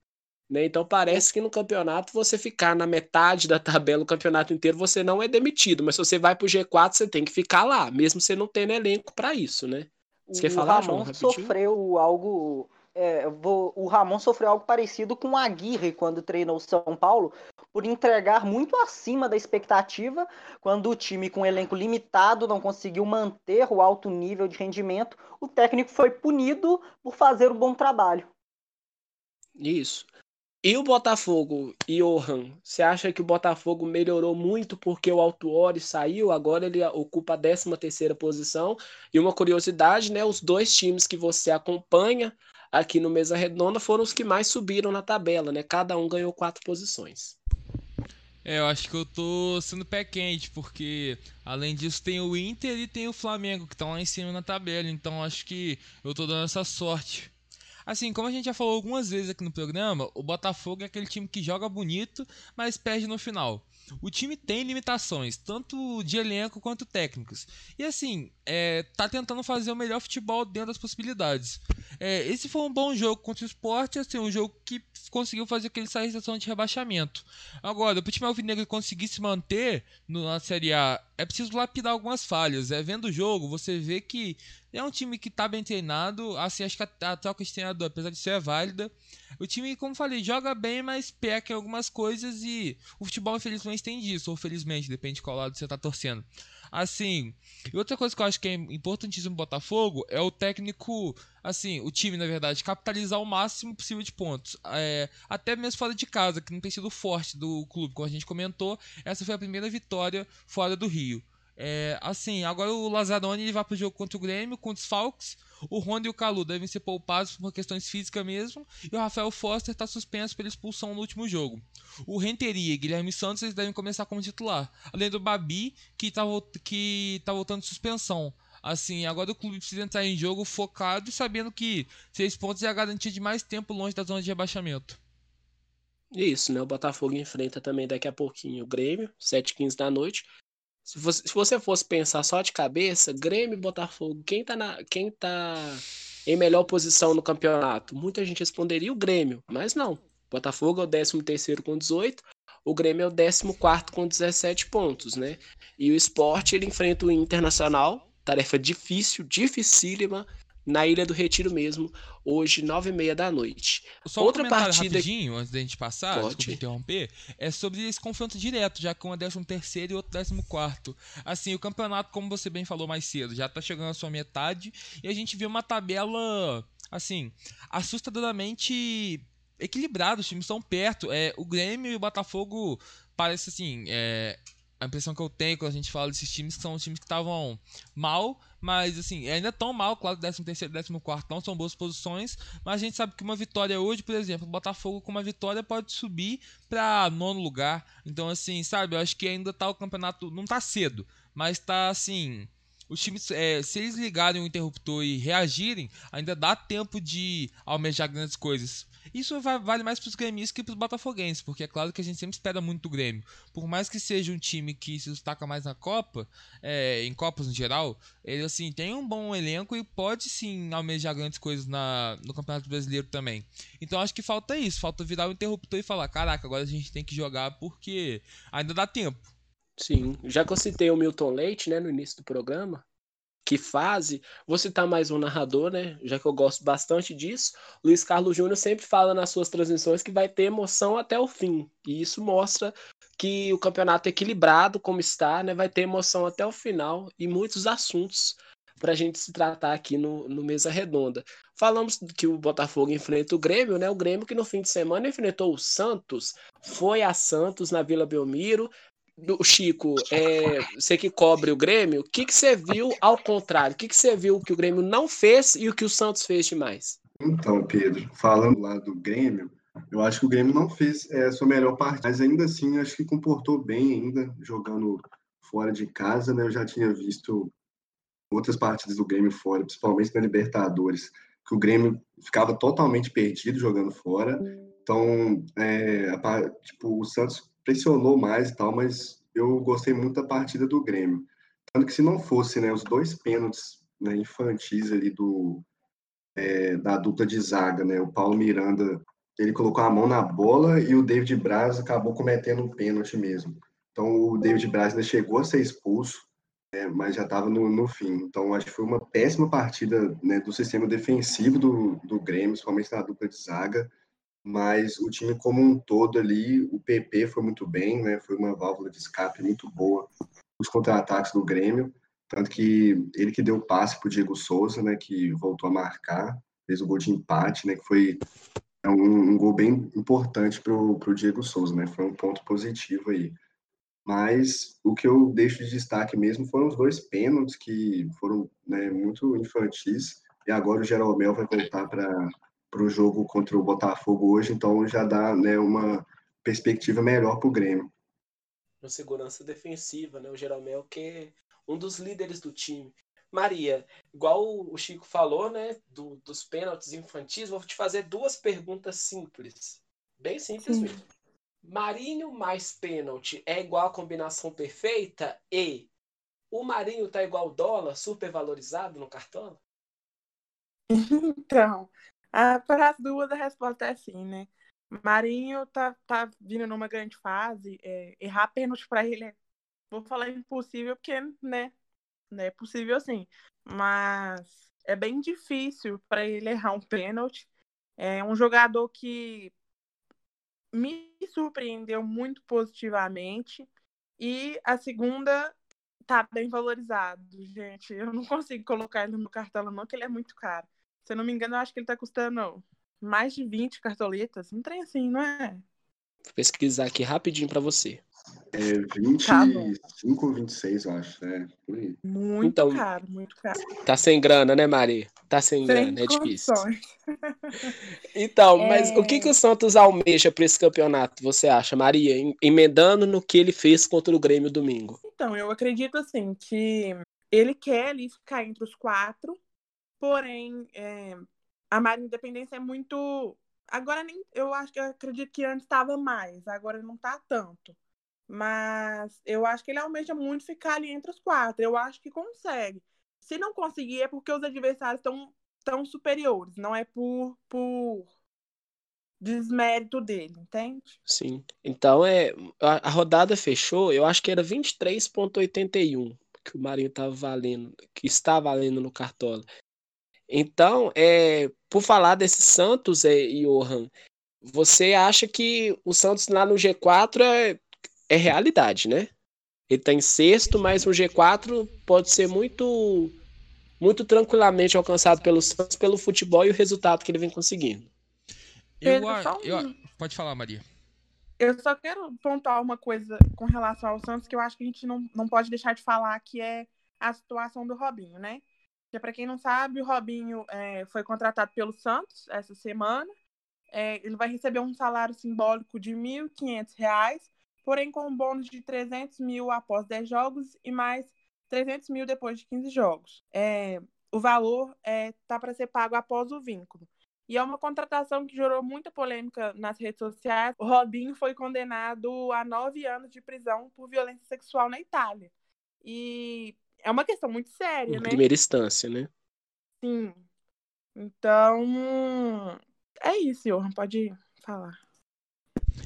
Né? Então parece que no campeonato você ficar na metade da tabela o campeonato inteiro, você não é demitido. Mas se você vai pro G4, você tem que ficar lá, mesmo você não tendo elenco para isso, né? Você o quer falar, Ramon João, sofreu algo é, vou, o Ramon sofreu algo parecido com o Aguirre quando treinou São Paulo, por entregar muito acima da expectativa, quando o time com elenco limitado não conseguiu manter o alto nível de rendimento, o técnico foi punido por fazer um bom trabalho. Isso. E o Botafogo, Johan, você acha que o Botafogo melhorou muito porque o Altuori saiu, agora ele ocupa a 13 terceira posição? E uma curiosidade, né, os dois times que você acompanha aqui no Mesa Redonda foram os que mais subiram na tabela, né? Cada um ganhou quatro posições. É, eu acho que eu tô sendo pé quente, porque além disso tem o Inter e tem o Flamengo, que estão lá em cima na tabela, então acho que eu tô dando essa sorte. Assim, como a gente já falou algumas vezes aqui no programa, o Botafogo é aquele time que joga bonito, mas perde no final. O time tem limitações, tanto de elenco quanto técnicos. E assim, é, tá tentando fazer o melhor futebol dentro das possibilidades. É, esse foi um bom jogo contra o esporte, assim, um jogo que conseguiu fazer aquele sair situação de rebaixamento. Agora, para o time alvinegro conseguir se manter na Série A, é preciso lapidar algumas falhas. É, vendo o jogo, você vê que é um time que está bem treinado. Assim, acho que a, a troca de treinador, apesar de ser válida, o time, como falei, joga bem, mas peca em algumas coisas e o futebol, infelizmente, tem disso, ou felizmente, depende de qual lado você está torcendo. Assim, e outra coisa que eu acho que é importantíssimo no Botafogo é o técnico, assim, o time, na verdade, capitalizar o máximo possível de pontos. É, até mesmo fora de casa, que não tem sido forte do clube, como a gente comentou, essa foi a primeira vitória fora do Rio. É, assim, agora o Lazzaroni ele vai pro jogo contra o Grêmio, com os Falcons. O Ronda e o Calu devem ser poupados por questões físicas mesmo. E o Rafael Foster está suspenso pela expulsão no último jogo. O Renteria e Guilherme Santos eles devem começar como titular. Além do Babi, que está que tá voltando de suspensão. Assim, agora o clube precisa entrar em jogo focado e sabendo que seis pontos é a garantia de mais tempo longe da zona de rebaixamento. Isso, né? O Botafogo enfrenta também daqui a pouquinho o Grêmio, 7h15 da noite. Se você, se você fosse pensar só de cabeça, Grêmio e Botafogo, quem tá, na, quem tá em melhor posição no campeonato? Muita gente responderia o Grêmio, mas não. Botafogo é o 13 terceiro com 18, o Grêmio é o 14 quarto com 17 pontos, né? E o esporte, ele enfrenta o Internacional, tarefa difícil, dificílima, na Ilha do Retiro mesmo, hoje, nove e meia da noite. Só Outra um partida rapidinho, antes da gente passar, Pode. desculpa interromper, é sobre esse confronto direto, já com um é décimo terceiro e outro décimo quarto. Assim, o campeonato, como você bem falou mais cedo, já tá chegando à sua metade, e a gente vê uma tabela, assim, assustadoramente equilibrada, os times estão perto. É, o Grêmio e o Botafogo parece assim, é, a impressão que eu tenho quando a gente fala desses times que são times que estavam mal, mas assim, ainda tão mal, claro, 13 terceiro, 14 quarto não são boas posições, mas a gente sabe que uma vitória hoje, por exemplo, o Botafogo com uma vitória pode subir para nono lugar. Então assim, sabe, eu acho que ainda tá o campeonato, não tá cedo, mas tá assim, os times, é, se eles ligarem o interruptor e reagirem, ainda dá tempo de almejar grandes coisas. Isso vale mais para os gremistas que para os botafoguenses, porque é claro que a gente sempre espera muito do Grêmio. Por mais que seja um time que se destaca mais na Copa, é, em Copas no geral, ele assim tem um bom elenco e pode sim almejar grandes coisas na, no Campeonato Brasileiro também. Então acho que falta isso, falta virar o interruptor e falar: caraca, agora a gente tem que jogar porque ainda dá tempo. Sim, já que eu citei o Milton Leite né, no início do programa, que fase, vou citar mais um narrador, né? Já que eu gosto bastante disso. Luiz Carlos Júnior sempre fala nas suas transmissões que vai ter emoção até o fim. E isso mostra que o campeonato equilibrado, como está, né? Vai ter emoção até o final e muitos assuntos para a gente se tratar aqui no, no Mesa Redonda. Falamos que o Botafogo enfrenta o Grêmio, né? O Grêmio que no fim de semana enfrentou o Santos, foi a Santos na Vila Belmiro, do Chico, é, você que cobre o Grêmio, o que, que você viu ao contrário? O que, que você viu que o Grêmio não fez e o que o Santos fez demais? Então, Pedro, falando lá do Grêmio, eu acho que o Grêmio não fez é, a sua melhor parte, mas ainda assim acho que comportou bem ainda, jogando fora de casa, né? Eu já tinha visto outras partidas do Grêmio fora, principalmente na Libertadores, que o Grêmio ficava totalmente perdido jogando fora. Então, é, a, tipo, o Santos pressionou mais e tal, mas eu gostei muito da partida do Grêmio. Tanto que se não fosse né, os dois pênaltis né, infantis ali do, é, da dupla de zaga, né, o Paulo Miranda, ele colocou a mão na bola e o David Braz acabou cometendo um pênalti mesmo. Então o David Braz ainda chegou a ser expulso, né, mas já estava no, no, fim. Então acho que foi uma péssima partida né, do sistema defensivo do, do Grêmio, principalmente na dupla de zaga mas o time como um todo ali, o PP foi muito bem, né? Foi uma válvula de escape muito boa os contra-ataques do Grêmio, tanto que ele que deu o passe para o Diego Souza, né? Que voltou a marcar, fez o gol de empate, né? Que foi um, um gol bem importante para o Diego Souza, né? Foi um ponto positivo aí. Mas o que eu deixo de destaque mesmo foram os dois pênaltis que foram né, muito infantis. E agora o Jeromel vai voltar para para o jogo contra o Botafogo hoje, então já dá né, uma perspectiva melhor para o Grêmio. Uma segurança defensiva, né? O Jeromel que é um dos líderes do time. Maria, igual o Chico falou, né, do, dos pênaltis infantis, vou te fazer duas perguntas simples. Bem simples Sim. mesmo. Marinho mais pênalti é igual a combinação perfeita? E o Marinho tá igual dólar, super valorizado no cartão? Então, ah, para as duas, a resposta é sim, né? Marinho tá, tá vindo numa grande fase. É, errar pênalti para ele é, vou falar impossível, porque, né? Não é possível sim. Mas é bem difícil para ele errar um pênalti. É um jogador que me surpreendeu muito positivamente. E a segunda tá bem valorizado, gente. Eu não consigo colocar ele no cartão, não, que ele é muito caro. Se eu não me engano, eu acho que ele tá custando mais de 20 cartoletas. Um trem assim, não é? Vou pesquisar aqui rapidinho para você. É 25 tá ou 26, eu acho. É, muito então, caro, muito caro. Tá sem grana, né, Maria? Tá sem, sem grana, é difícil. então, é... mas o que, que o Santos almeja para esse campeonato, você acha, Maria? Emendando no que ele fez contra o Grêmio domingo. Então, eu acredito assim que ele quer ali ficar entre os quatro Porém, é, a Marinha Independência é muito. Agora nem. Eu acho que eu acredito que antes estava mais, agora não está tanto. Mas eu acho que ele almeja muito ficar ali entre os quatro. Eu acho que consegue. Se não conseguir, é porque os adversários estão tão superiores, não é por, por desmérito dele, entende? Sim. Então é a, a rodada fechou, eu acho que era 23.81 que o Marinho estava valendo, que está valendo no Cartola. Então, é, por falar desse Santos, é, Johan, você acha que o Santos lá no G4 é, é realidade, né? Ele está em sexto, mas o G4 pode ser muito muito tranquilamente alcançado pelo Santos pelo futebol e o resultado que ele vem conseguindo. Eu, eu, pode falar, Maria. Eu só quero pontuar uma coisa com relação ao Santos que eu acho que a gente não, não pode deixar de falar, que é a situação do Robinho, né? Porque, para quem não sabe, o Robinho é, foi contratado pelo Santos essa semana. É, ele vai receber um salário simbólico de R$ 1.500, porém com um bônus de 300 mil após 10 jogos e mais 300 mil depois de 15 jogos. É, o valor está é, para ser pago após o vínculo. E é uma contratação que gerou muita polêmica nas redes sociais. O Robinho foi condenado a nove anos de prisão por violência sexual na Itália. E é uma questão muito séria, Em né? primeira instância, né? Sim. Então, é isso, Johan, pode falar.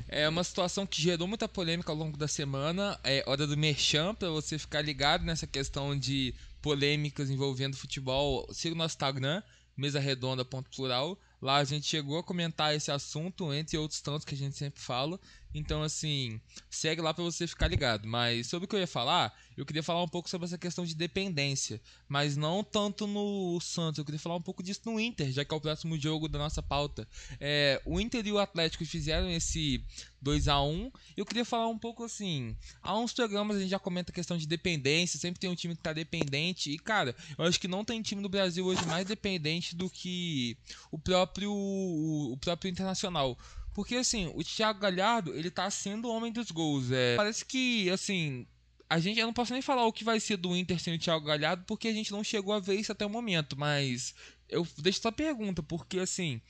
É uma situação que gerou muita polêmica ao longo da semana. É hora do merchan para você ficar ligado nessa questão de polêmicas envolvendo futebol. Siga o nosso Instagram, mesa redonda.plural. Lá a gente chegou a comentar esse assunto, entre outros tantos que a gente sempre fala. Então, assim, segue lá para você ficar ligado. Mas sobre o que eu ia falar, eu queria falar um pouco sobre essa questão de dependência. Mas não tanto no Santos, eu queria falar um pouco disso no Inter, já que é o próximo jogo da nossa pauta. É, o Inter e o Atlético fizeram esse 2 a 1 Eu queria falar um pouco assim. Há uns programas a gente já comenta a questão de dependência, sempre tem um time que tá dependente. E, cara, eu acho que não tem time no Brasil hoje mais dependente do que o próprio, o próprio Internacional. Porque, assim, o Thiago Galhardo, ele tá sendo o homem dos gols. É, parece que, assim, a gente, eu não posso nem falar o que vai ser do Inter sem o Thiago Galhardo, porque a gente não chegou a ver isso até o momento, mas eu deixo essa pergunta, porque assim,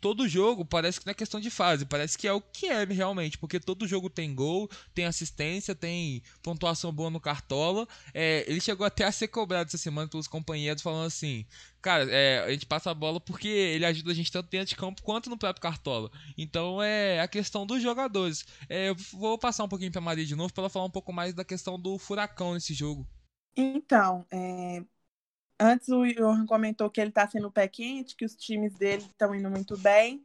todo jogo parece que não é questão de fase, parece que é o que é realmente, porque todo jogo tem gol, tem assistência, tem pontuação boa no Cartola. É, ele chegou até a ser cobrado essa semana pelos companheiros, falando assim: cara, é, a gente passa a bola porque ele ajuda a gente tanto dentro de campo quanto no próprio Cartola. Então é a questão dos jogadores. É, eu vou passar um pouquinho pra Maria de novo para ela falar um pouco mais da questão do furacão nesse jogo. Então, é, Antes o Johan comentou que ele está sendo pé quente, que os times dele estão indo muito bem.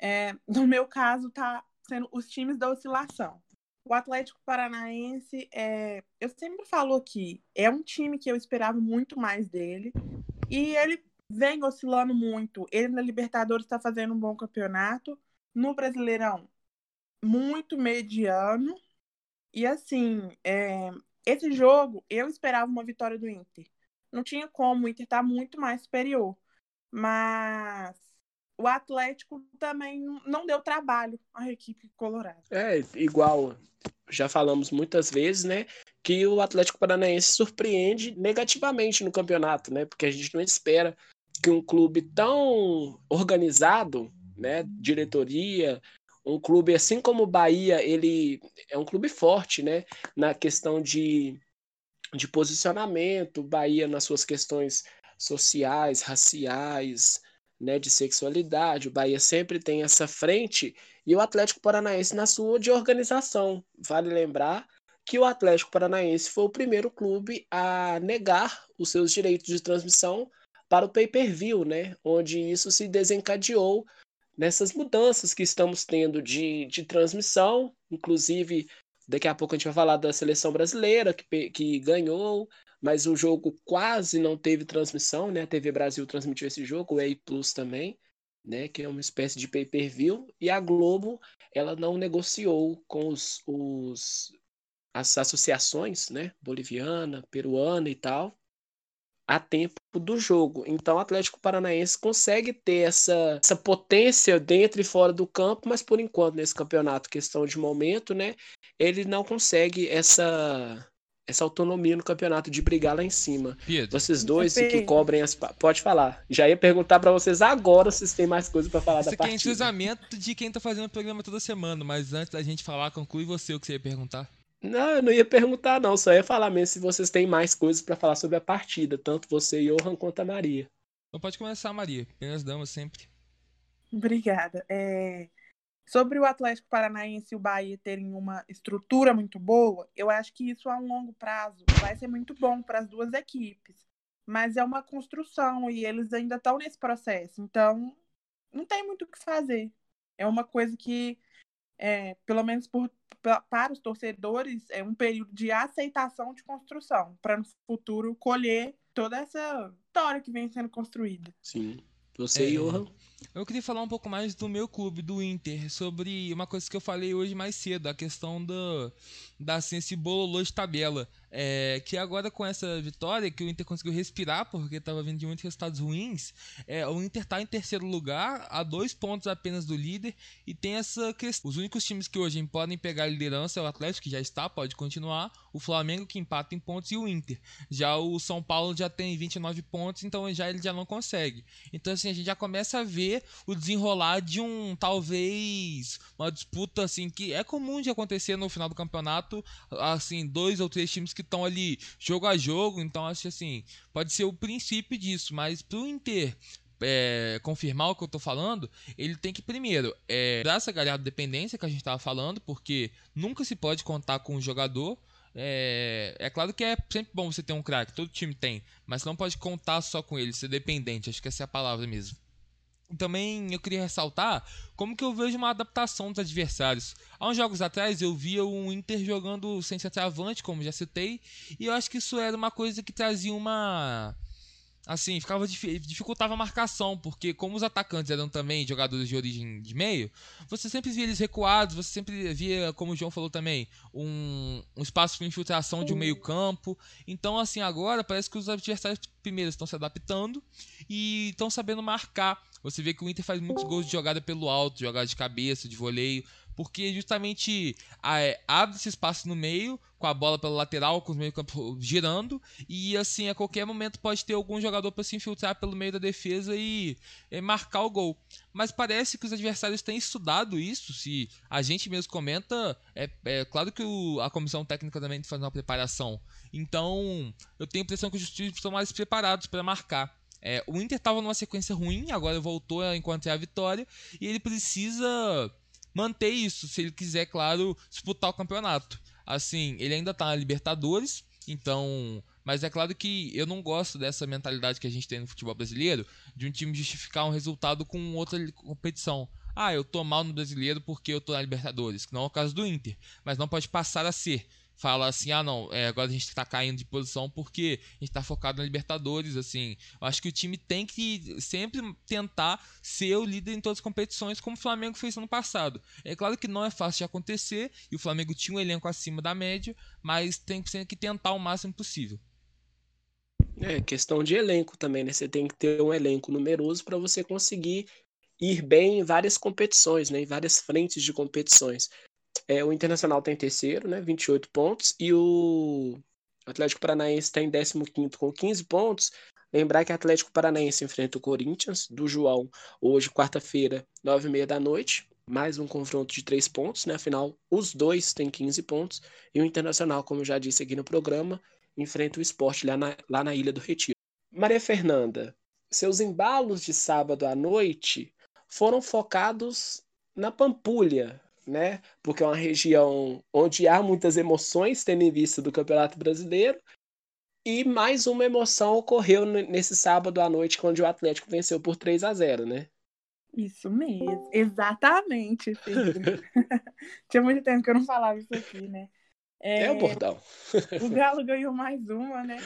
É, no meu caso, tá sendo os times da oscilação. O Atlético Paranaense, é, eu sempre falo que é um time que eu esperava muito mais dele. E ele vem oscilando muito. Ele na Libertadores está fazendo um bom campeonato. No Brasileirão, muito mediano. E assim, é, esse jogo, eu esperava uma vitória do Inter não tinha como, o Inter tá muito mais superior. Mas o Atlético também não deu trabalho à equipe colorada. É, igual já falamos muitas vezes, né, que o Atlético Paranaense surpreende negativamente no campeonato, né, porque a gente não espera que um clube tão organizado, né, diretoria, um clube assim como o Bahia, ele é um clube forte, né, na questão de de posicionamento, Bahia nas suas questões sociais, raciais, né, de sexualidade. O Bahia sempre tem essa frente e o Atlético Paranaense na sua de organização. Vale lembrar que o Atlético Paranaense foi o primeiro clube a negar os seus direitos de transmissão para o pay-per-view, né, onde isso se desencadeou nessas mudanças que estamos tendo de, de transmissão, inclusive Daqui a pouco a gente vai falar da seleção brasileira que, que ganhou, mas o jogo quase não teve transmissão, né? A TV Brasil transmitiu esse jogo, o EI Plus também, né? Que é uma espécie de pay-per-view. E a Globo, ela não negociou com os, os as associações, né? Boliviana, peruana e tal, a tempo do jogo. Então o Atlético Paranaense consegue ter essa, essa potência dentro e fora do campo, mas por enquanto nesse campeonato, questão de momento, né, ele não consegue essa essa autonomia no campeonato de brigar lá em cima. Pedro. Vocês dois que cobrem as pode falar. Já ia perguntar para vocês agora se vocês têm mais coisa para falar Isso da aqui é partida. entrosamento de quem tá fazendo o programa toda semana, mas antes da gente falar, conclui você o que você ia perguntar. Não, eu não ia perguntar, não. Só ia falar mesmo se vocês têm mais coisas para falar sobre a partida, tanto você, Johan, quanto a Maria. Então pode começar, Maria. Apenas damas sempre. Obrigada. É... Sobre o Atlético Paranaense e o Bahia terem uma estrutura muito boa, eu acho que isso a um longo prazo vai ser muito bom para as duas equipes. Mas é uma construção e eles ainda estão nesse processo. Então, não tem muito o que fazer. É uma coisa que é, pelo menos por, para os torcedores, é um período de aceitação de construção, para no futuro colher toda essa história que vem sendo construída. Sim. Você, É, Johan? Eu queria falar um pouco mais do meu clube, do Inter, sobre uma coisa que eu falei hoje mais cedo, a questão da, da assim, esse bololô de tabela. é, que agora com essa vitória, que o Inter conseguiu respirar, porque estava vindo de muitos resultados ruins, é, o Inter está em terceiro lugar, a dois pontos apenas do líder, e tem essa questão. Os únicos times que hoje podem pegar a liderança é o Atlético, que já está, pode continuar, o Flamengo, que empata em pontos, e o Inter. Já o São Paulo já tem 29 pontos, então já ele já não consegue. Então, assim, a gente já começa a ver o desenrolar de um, talvez, uma disputa, assim, que é comum de acontecer no final do campeonato, assim, dois ou três times que estão ali jogo a jogo, então acho assim, pode ser o princípio disso, mas pro Inter é, confirmar o que eu tô falando, ele tem que primeiro é, dar essa galhada de dependência que a gente tava falando, porque nunca se pode contar com o jogador. É, é claro que é sempre bom você ter um craque, todo time tem, mas não pode contar só com ele, ser dependente, acho que essa é a palavra mesmo também eu queria ressaltar como que eu vejo uma adaptação dos adversários. Há uns jogos atrás eu via o Inter jogando sem centroavante, como já citei, e eu acho que isso era uma coisa que trazia uma assim, ficava dificultava a marcação, porque como os atacantes eram também jogadores de origem de meio, você sempre via eles recuados, você sempre via, como o João falou também, um, um espaço de infiltração de um meio campo. Então, assim, agora parece que os adversários primeiro estão se adaptando e estão sabendo marcar. Você vê que o Inter faz muitos gols de jogada pelo alto, jogada de cabeça, de voleio, porque justamente é, abre esse espaço no meio, com a bola pela lateral, com os meio campo girando, e assim, a qualquer momento pode ter algum jogador para se infiltrar pelo meio da defesa e, marcar o gol. Mas parece que os adversários têm estudado isso, se a gente mesmo comenta, é, é claro que o, a comissão técnica também faz uma preparação. Então, eu tenho a impressão que os times estão mais preparados para marcar. É, o Inter estava numa sequência ruim, agora voltou a encontrar a vitória, e ele precisa manter isso, se ele quiser, claro, disputar o campeonato. Assim, ele ainda tá na Libertadores, então. Mas é claro que eu não gosto dessa mentalidade que a gente tem no futebol brasileiro, de um time justificar um resultado com outra competição. Ah, eu tô mal no brasileiro porque eu tô na Libertadores, que não é o caso do Inter, mas não pode passar a ser fala assim, ah não, é, agora a gente está caindo de posição porque a gente está focado na Libertadores, assim. Eu acho que o time tem que sempre tentar ser o líder em todas as competições, como o Flamengo fez no passado. É claro que não é fácil de acontecer, e o Flamengo tinha um elenco acima da média, mas tem que tentar o máximo possível. É questão de elenco também, né? Você tem que ter um elenco numeroso para você conseguir ir bem em várias competições, né? Em várias frentes de competições. É, o Internacional tem terceiro, né, 28 pontos, e o Atlético Paranaense está em 15 com 15 pontos. Lembrar que o Atlético Paranaense enfrenta o Corinthians, do João, hoje, quarta-feira, 9h30 da noite. Mais um confronto de três pontos, né? Afinal, os dois têm 15 pontos. E o Internacional, como eu já disse aqui no programa, enfrenta o esporte lá na, lá na Ilha do Retiro. Maria Fernanda, seus embalos de sábado à noite foram focados na Pampulha, né? Porque é uma região onde há muitas emoções, tendo em vista do Campeonato Brasileiro. E mais uma emoção ocorreu nesse sábado à noite, quando o Atlético venceu por 3 a 0 né? Isso mesmo, exatamente. Tinha muito tempo que eu não falava isso aqui, né? É, é o bordão. o Galo ganhou mais uma, né?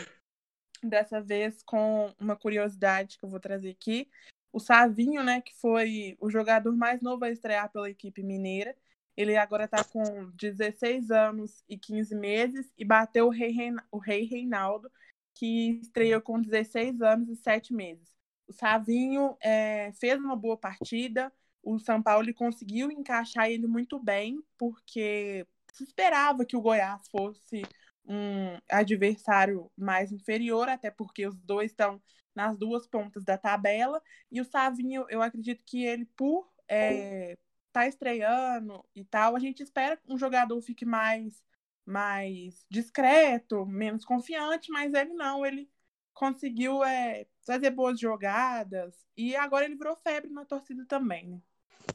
Dessa vez com uma curiosidade que eu vou trazer aqui. O Savinho, né, que foi o jogador mais novo a estrear pela equipe mineira, ele agora está com 16 anos e 15 meses e bateu o Rei, Reina, o Rei Reinaldo, que estreou com 16 anos e 7 meses. O Savinho é, fez uma boa partida, o São Paulo conseguiu encaixar ele muito bem, porque se esperava que o Goiás fosse um adversário mais inferior, até porque os dois estão nas duas pontas da tabela. E o Savinho, eu acredito que ele, por é, tá estreando e tal, a gente espera que um jogador fique mais mais discreto, menos confiante, mas ele não, ele conseguiu é, fazer boas jogadas e agora ele virou febre na torcida também, né?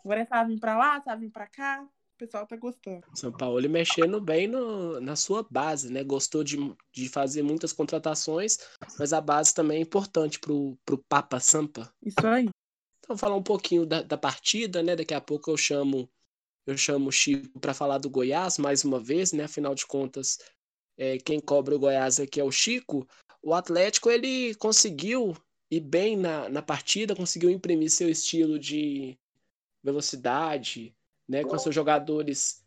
Agora ele sabe vir pra lá, vir pra cá, o pessoal tá gostando. São Paulo mexendo bem no, na sua base, né? Gostou de, de fazer muitas contratações, mas a base também é importante pro, pro Papa Sampa. Isso aí. Então, falar um pouquinho da, da partida, né? Daqui a pouco eu chamo eu chamo o Chico para falar do Goiás mais uma vez, né? Afinal de contas, é, quem cobra o Goiás aqui é o Chico. O Atlético ele conseguiu ir bem na, na partida, conseguiu imprimir seu estilo de velocidade, né? Com seus jogadores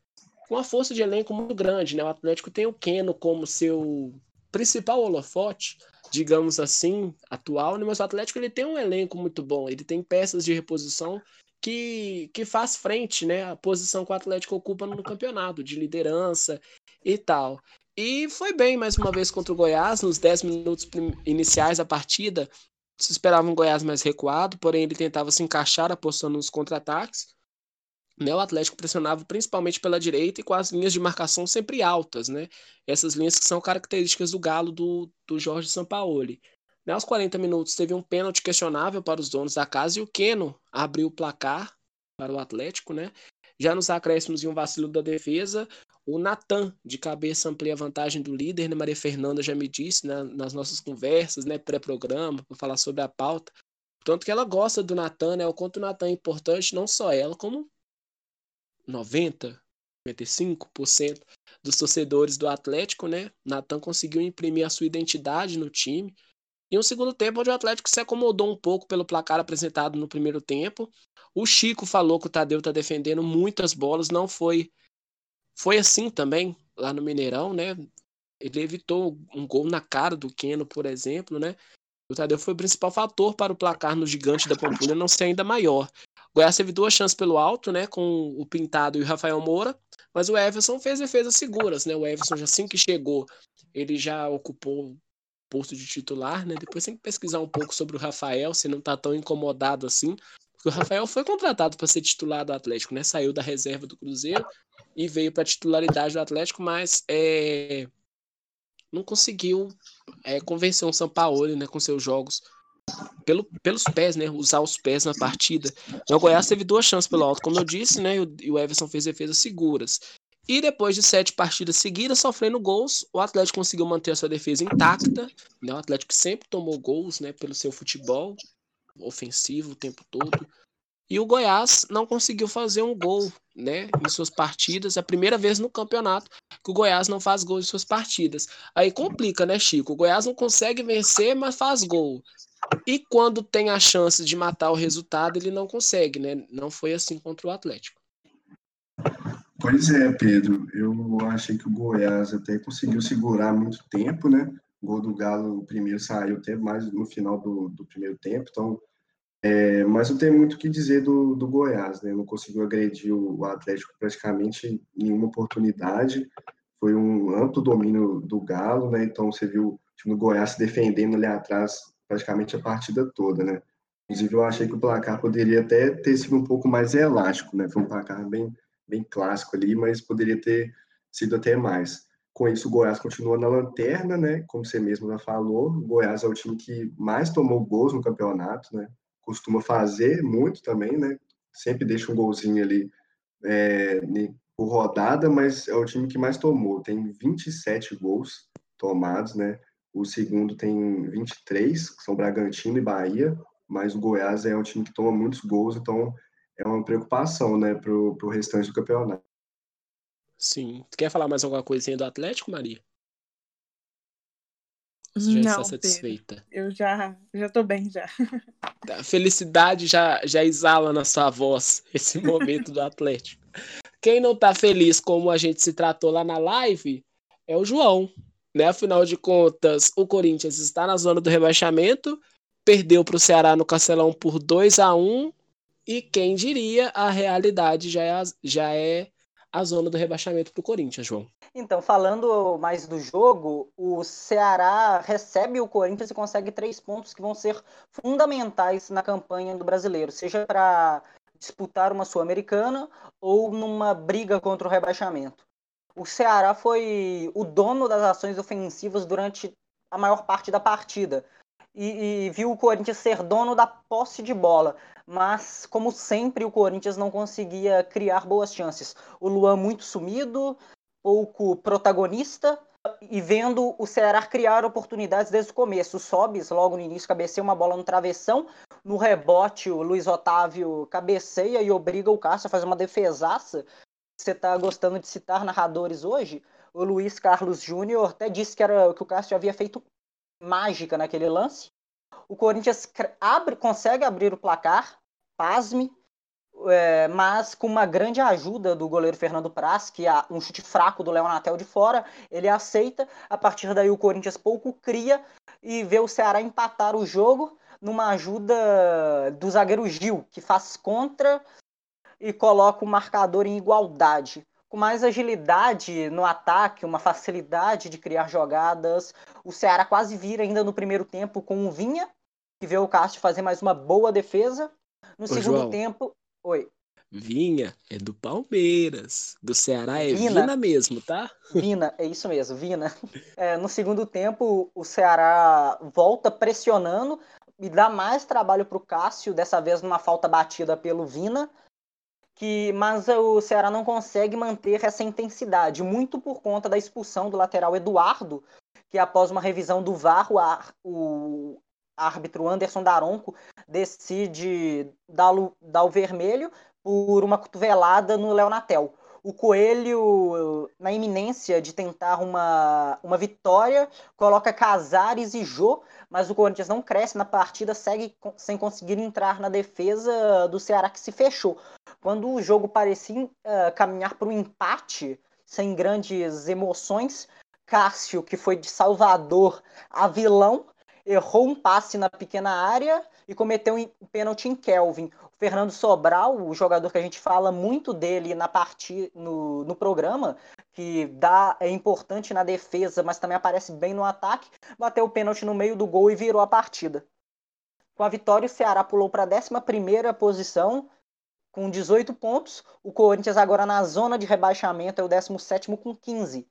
com uma força de elenco muito grande, né? O Atlético tem o Keno como seu principal holofote, digamos assim, atual, né? mas o Atlético ele tem um elenco muito bom, ele tem peças de reposição que, que faz frente, né, à posição que o Atlético ocupa no campeonato, de liderança e tal. E foi bem mais uma vez contra o Goiás, nos 10 minutos iniciais da partida. Se esperava um Goiás mais recuado, porém ele tentava se encaixar apostando nos contra-ataques. Né, o Atlético pressionava principalmente pela direita e com as linhas de marcação sempre altas, né? Essas linhas que são características do galo do, do Jorge Sampaoli. Né, aos 40 minutos teve um pênalti questionável para os donos da casa e o Keno abriu o placar para o Atlético, né? Já nos acréscimos e um vacilo da defesa, o Natan de cabeça amplia a vantagem do líder, né? Maria Fernanda já me disse né, nas nossas conversas, né, pré-programa, para falar sobre a pauta, tanto que ela gosta do Natan, né? O quanto o Natan é importante, não só ela, como 90, 95% dos torcedores do Atlético, né? Natan conseguiu imprimir a sua identidade no time. E um segundo tempo onde o Atlético se acomodou um pouco pelo placar apresentado no primeiro tempo. O Chico falou que o Tadeu tá defendendo muitas bolas, não foi foi assim também lá no Mineirão, né? Ele evitou um gol na cara do Keno, por exemplo, né? O Tadeu foi o principal fator para o placar no gigante da Pampulha não ser ainda maior. Goiás teve duas chances pelo alto, né, com o Pintado e o Rafael Moura, mas o Everson fez defesas seguras, né? O Everson, já assim que chegou, ele já ocupou o posto de titular, né? Depois tem que pesquisar um pouco sobre o Rafael, se não tá tão incomodado assim. Porque o Rafael foi contratado para ser titular do Atlético, né? Saiu da reserva do Cruzeiro e veio para titularidade do Atlético, mas é, não conseguiu é, convencer São Paulo né, com seus jogos pelo, pelos pés, né? Usar os pés na partida. O Goiás teve duas chances pelo alto, como eu disse, né? E o Everson fez defesas seguras. E depois de sete partidas seguidas sofrendo gols, o Atlético conseguiu manter a sua defesa intacta. Né? O Atlético sempre tomou gols né, pelo seu futebol ofensivo o tempo todo. E o Goiás não conseguiu fazer um gol né, em suas partidas. É a primeira vez no campeonato que o Goiás não faz gol em suas partidas. Aí complica, né, Chico? O Goiás não consegue vencer, mas faz gol. E quando tem a chance de matar o resultado, ele não consegue, né? Não foi assim contra o Atlético. Pois é, Pedro. Eu achei que o Goiás até conseguiu segurar muito tempo, né? O gol do Galo, o primeiro saiu até mais no final do, do primeiro tempo, então. É, mas não tem muito o que dizer do, do Goiás, né? Não conseguiu agredir o, Atlético praticamente nenhuma oportunidade. Foi um amplo domínio do Galo, né? Então você viu o time do Goiás se defendendo ali atrás praticamente a partida toda, né? Inclusive, eu achei que o placar poderia até ter sido um pouco mais elástico, né? Foi um placar bem, bem clássico ali, mas poderia ter sido até mais. Com isso, o Goiás continua na lanterna, né? Como você mesmo já falou, o Goiás é o time que mais tomou gols no campeonato, né? Costuma fazer muito também, né? Sempre deixa um golzinho ali é, por rodada, mas é o time que mais tomou. Tem 27 gols tomados, né? O segundo tem 23, que são Bragantino e Bahia, mas o Goiás é um time que toma muitos gols, então é uma preocupação, né, pro, pro restante do campeonato. Sim. Tu quer falar mais alguma coisinha do Atlético, Maria? Você já Não, está satisfeita? Pedro, eu já, já tô bem, já. A felicidade já, já exala na sua voz esse momento do Atlético. Quem não tá feliz como a gente se tratou lá na live é o João. Né? Afinal de contas, o Corinthians está na zona do rebaixamento, perdeu para o Ceará no Castelão por 2 a 1 e quem diria, a realidade já é a, já é a zona do rebaixamento para o Corinthians, João. Então, falando mais do jogo, o Ceará recebe o Corinthians e consegue três pontos que vão ser fundamentais na campanha do brasileiro, seja para disputar uma Sul-Americana ou numa briga contra o rebaixamento o Ceará foi o dono das ações ofensivas durante a maior parte da partida. E, e, viu o Corinthians ser dono da posse de bola. Mas, como sempre, o Corinthians não conseguia criar boas chances. O Luan muito sumido, pouco protagonista, e vendo o Ceará criar oportunidades desde o começo. O Sobis, logo no início, cabeceia uma bola no travessão. No rebote, o Luiz Otávio cabeceia e obriga o Cássio a fazer uma defesaça você está gostando de citar narradores hoje, o Luiz Carlos Júnior até disse que, era, que o Cássio havia feito mágica naquele lance. O Corinthians abre, consegue abrir o placar, pasme. é, mas com uma grande ajuda do goleiro Fernando Praz, que é um chute fraco do Leonatel de fora, ele aceita. A partir daí o Corinthians pouco cria e vê o Ceará empatar o jogo numa ajuda do zagueiro Gil, que faz contra e coloca o marcador em igualdade. Com mais agilidade no ataque, uma facilidade de criar jogadas, o Ceará quase vira ainda no primeiro tempo com o Vinha, que vê o Castro fazer mais uma boa defesa. No Ô, segundo João. tempo, Oi. Vinha é do Palmeiras. Do Ceará é Vina, Vina mesmo, tá? Vina, é isso mesmo, Vina. É, no segundo tempo, o Ceará volta pressionando e dá mais trabalho para o Cássio, dessa vez numa falta batida pelo Vina. Que, mas o Ceará não consegue manter essa intensidade, muito por conta da expulsão do lateral Eduardo, que após uma revisão do VAR, o, árbitro Anderson Daronco decide dar, dar o vermelho por uma cotovelada no Leonatel. O Coelho, na iminência de tentar uma, uma vitória, coloca Casares e Jô, mas o Corinthians não cresce na partida, segue sem conseguir entrar na defesa do Ceará que se fechou. Quando o jogo parecia uh, caminhar para um empate, sem grandes emoções, Cássio, que foi de Salvador a vilão, errou um passe na pequena área e cometeu um pênalti em Kelvin. Fernando Sobral, o jogador que a gente fala muito dele na partida, no, no programa, que dá, é importante na defesa, mas também aparece bem no ataque, bateu o pênalti no meio do gol e virou a partida. Com a vitória, o Ceará pulou para a 11 posição, com 18 pontos. O Corinthians agora na zona de rebaixamento é o 17 com 15.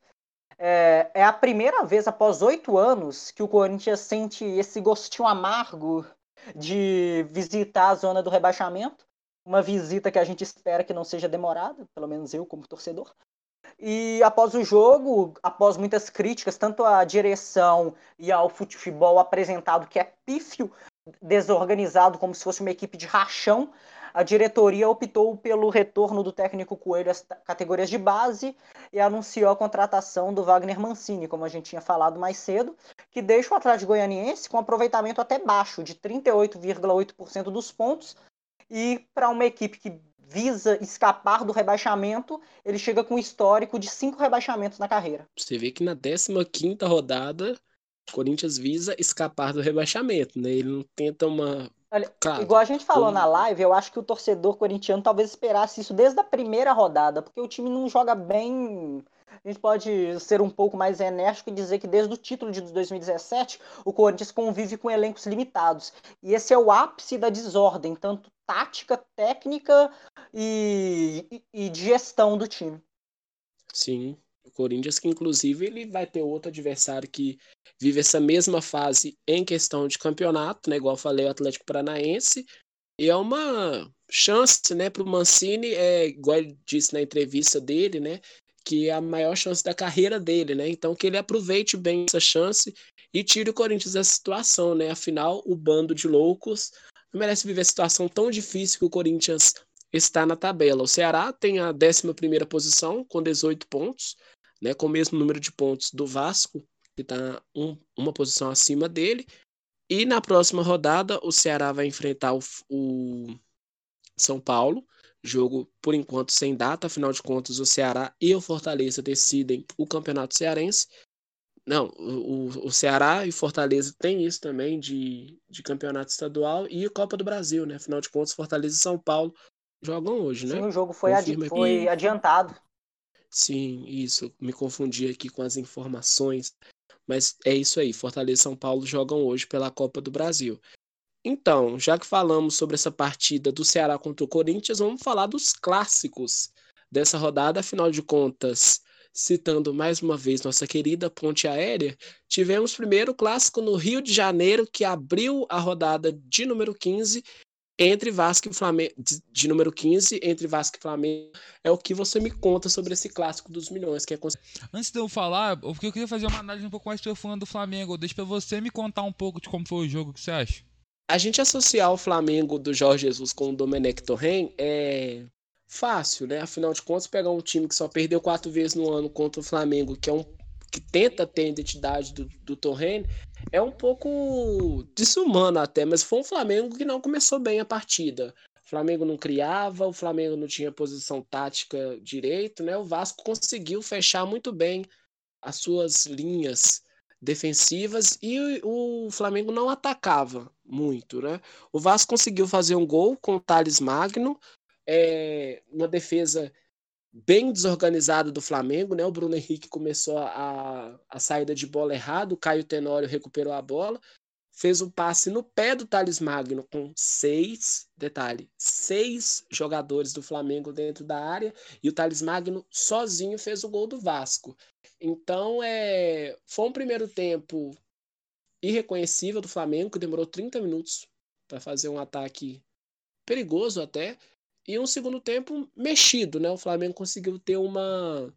É, é a primeira vez após oito anos que o Corinthians sente esse gostinho amargo de visitar a zona do rebaixamento. Uma visita que a gente espera que não seja demorada, pelo menos eu como torcedor. E após o jogo, após muitas críticas, tanto à direção e ao futebol apresentado, que é pífio, desorganizado, como se fosse uma equipe de rachão, a diretoria optou pelo retorno do técnico Coelho às categorias de base e anunciou a contratação do Wagner Mancini, como a gente tinha falado mais cedo, que deixa o Atlético Goianiense com aproveitamento até baixo, de 38,8% dos pontos, e para uma equipe que visa escapar do rebaixamento, ele chega com um histórico de cinco rebaixamentos na carreira. Você vê que na 15 rodada, o Corinthians visa escapar do rebaixamento, né? Ele não tenta uma Olha, claro. igual a gente falou na live, eu acho que o torcedor corintiano talvez esperasse isso desde a primeira rodada, porque o time não joga bem. A gente pode ser um pouco mais enérgico e dizer que desde o título de 2017 o Corinthians convive com elencos limitados. E esse é o ápice da desordem, tanto tática, técnica e, e, e de gestão do time. Sim, o Corinthians, que inclusive ele vai ter outro adversário que vive essa mesma fase em questão de campeonato, né? Igual eu falei, o Atlético Paranaense. E é uma chance, né, para o Mancini, é, igual ele disse na entrevista dele, né? Que é a maior chance da carreira dele, né? Então que ele aproveite bem essa chance e tire o Corinthians dessa situação, né? Afinal, o bando de loucos não merece viver a situação tão difícil que o Corinthians está na tabela. O Ceará tem a 11 primeira posição com 18 pontos né, com o mesmo número de pontos do Vasco, que está um, uma posição acima dele. E na próxima rodada, o Ceará vai enfrentar o, o São Paulo, jogo por enquanto sem data, afinal de contas, o Ceará e o Fortaleza decidem o Campeonato Cearense. Não, o, o Ceará e Fortaleza têm isso também de, de campeonato estadual e Copa do Brasil, né? Afinal de contas, Fortaleza e São Paulo jogam hoje, né? Sim, o jogo foi, adi foi adiantado. Sim, isso. Me confundi aqui com as informações. Mas é isso aí. Fortaleza e São Paulo jogam hoje pela Copa do Brasil. Então, já que falamos sobre essa partida do Ceará contra o Corinthians, vamos falar dos clássicos dessa rodada. Afinal de contas, citando mais uma vez nossa querida Ponte Aérea, tivemos primeiro clássico no Rio de Janeiro, que abriu a rodada de número 15 entre Vasco e Flamengo, de, de, número 15, entre Vasco e Flamengo, é o que você me conta sobre esse clássico dos milhões, que é Antes de eu falar, porque eu queria fazer uma análise um pouco mais profunda do Flamengo, deixa para você me contar um pouco de como foi o jogo, o que você acha? A gente associar o Flamengo do Jorge Jesus com o Domenech Torren é fácil, né? Afinal de contas, pegar um time que só perdeu quatro vezes no ano contra o Flamengo, que é um que tenta ter a identidade do, do Torren, é um pouco desumano até, mas foi um Flamengo que não começou bem a partida. O Flamengo não criava, o Flamengo não tinha posição tática direito, né? O Vasco conseguiu fechar muito bem as suas linhas defensivas e o Flamengo não atacava muito, né? O Vasco conseguiu fazer um gol com o Thales Magno, é, uma defesa bem desorganizada do Flamengo, né? O Bruno Henrique começou a, a saída de bola errado, o Caio Tenório recuperou a bola, fez um passe no pé do Thales Magno com seis, detalhe, seis jogadores do Flamengo dentro da área e o Thales Magno sozinho fez o gol do Vasco. Então, é, foi um primeiro tempo irreconhecível do Flamengo, que demorou 30 minutos para fazer um ataque perigoso até, e um segundo tempo mexido, né? O Flamengo conseguiu ter uma,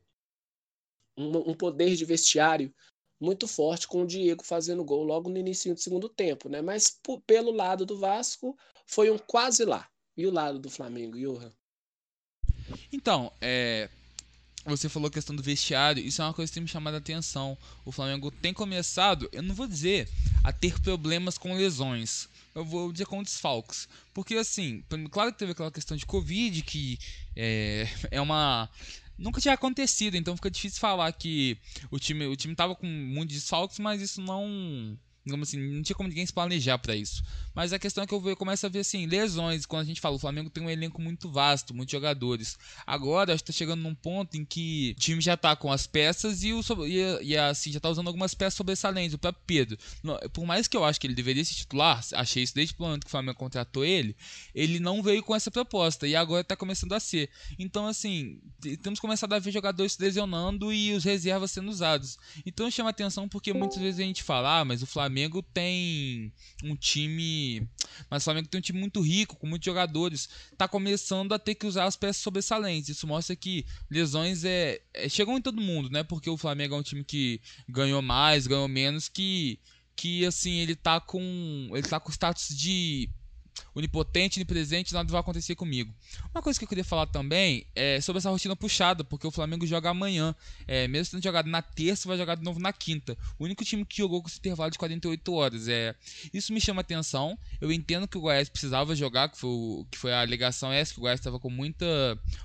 uma um poder de vestiário muito forte com o Diego fazendo gol logo no início do segundo tempo, né? Mas pelo lado do Vasco foi um quase lá. E o lado do Flamengo, Johan? Então, é, você falou a questão do vestiário, isso é uma coisa que tem me chamado a atenção. O Flamengo tem começado, eu não vou dizer a ter problemas com lesões, eu vou dizer com desfalques. Porque assim, claro que teve aquela questão de Covid, que é, é uma nunca tinha acontecido, então fica difícil falar que o time o time tava com muitos desfalques, mas isso não assim, não tinha como ninguém se planejar para isso. Mas a questão é que eu começo a ver assim, lesões, quando a gente fala, o Flamengo tem um elenco muito vasto, muitos jogadores. Agora está chegando num ponto em que o time já tá com as peças e, o, e, e assim, já tá usando algumas peças sobressalentes. O próprio Pedro, por mais que eu acho que ele deveria ser titular, achei isso desde o momento que o Flamengo contratou ele, ele não veio com essa proposta e agora tá começando a ser. Então, assim, temos começado a ver jogadores se lesionando e os reservas sendo usados. Então chama atenção porque muitas vezes a gente fala, ah, mas o Flamengo Flamengo tem um time. Mas o Flamengo tem um time muito rico, com muitos jogadores. Tá começando a ter que usar as peças sobressalentes. Isso mostra que lesões é, é chegam em todo mundo, né? Porque o Flamengo é um time que ganhou mais, ganhou menos, que que assim ele tá com ele tá com status de onipotente, onipresente, nada vai acontecer comigo. Uma coisa que eu queria falar também é sobre essa rotina puxada, porque o Flamengo joga amanhã. É, mesmo tendo jogado na terça, vai jogar de novo na quinta. O único time que jogou com esse intervalo de 48 horas. É, isso me chama atenção. Eu entendo que o Goiás precisava jogar, que foi, que foi a alegação essa, que o Goiás estava com muita.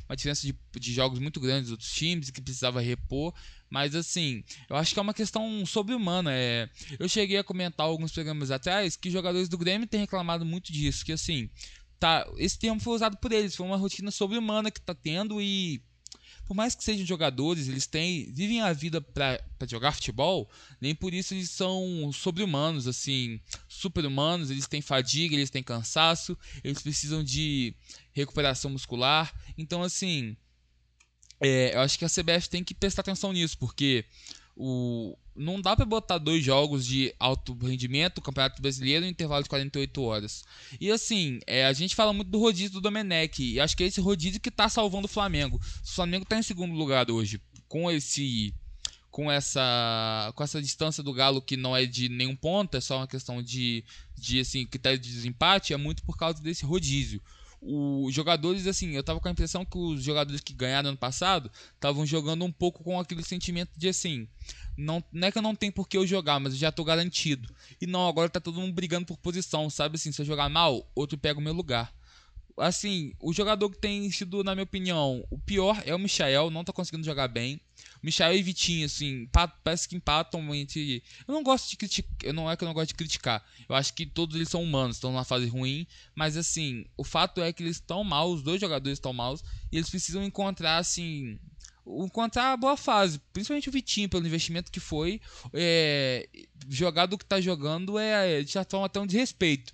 uma diferença de, de jogos muito grandes dos outros times, que precisava repor. Mas assim, eu acho que é uma questão sobre-humana. É... Eu cheguei a comentar alguns programas atrás que jogadores do Grêmio têm reclamado muito disso. Que assim, tá, esse termo foi usado por eles, foi uma rotina sobre-humana que tá tendo e. Por mais que sejam jogadores, eles têm, vivem a vida para jogar futebol, nem por isso eles são sobre-humanos, assim, super-humanos, eles têm fadiga, eles têm cansaço, eles precisam de recuperação muscular. Então, assim, é, eu acho que a CBF tem que prestar atenção nisso, porque o, não dá para botar dois jogos de alto rendimento, Campeonato Brasileiro, em intervalo de 48 horas. E assim, é, a gente fala muito do rodízio do Domenech, e acho que é esse rodízio que está salvando o Flamengo. O Flamengo está em segundo lugar hoje, com esse com essa com essa distância do Galo que não é de nenhum ponto, é só uma questão de, de assim, critério de desempate, é muito por causa desse rodízio os jogadores, assim, eu tava com a impressão que os jogadores que ganharam ano passado estavam jogando um pouco com aquele sentimento de assim, não, não é que eu não tenho por que eu jogar, mas eu já tô garantido. E não, agora tá todo mundo brigando por posição, sabe assim, se eu jogar mal, outro pega o meu lugar. Assim, o jogador que tem sido, na minha opinião, o pior é o Michael, não tá conseguindo jogar bem. Michael e Vitinho, assim, parece que empatam entre. Eu não gosto de criticar. Não é que eu não gosto de criticar. Eu acho que todos eles são humanos, estão numa fase ruim. Mas assim, o fato é que eles estão mal, os dois jogadores estão maus. E eles precisam encontrar, assim. Encontrar a boa fase. Principalmente o Vitinho, pelo investimento que foi. É, jogar do que tá jogando é, de certa forma, até um desrespeito.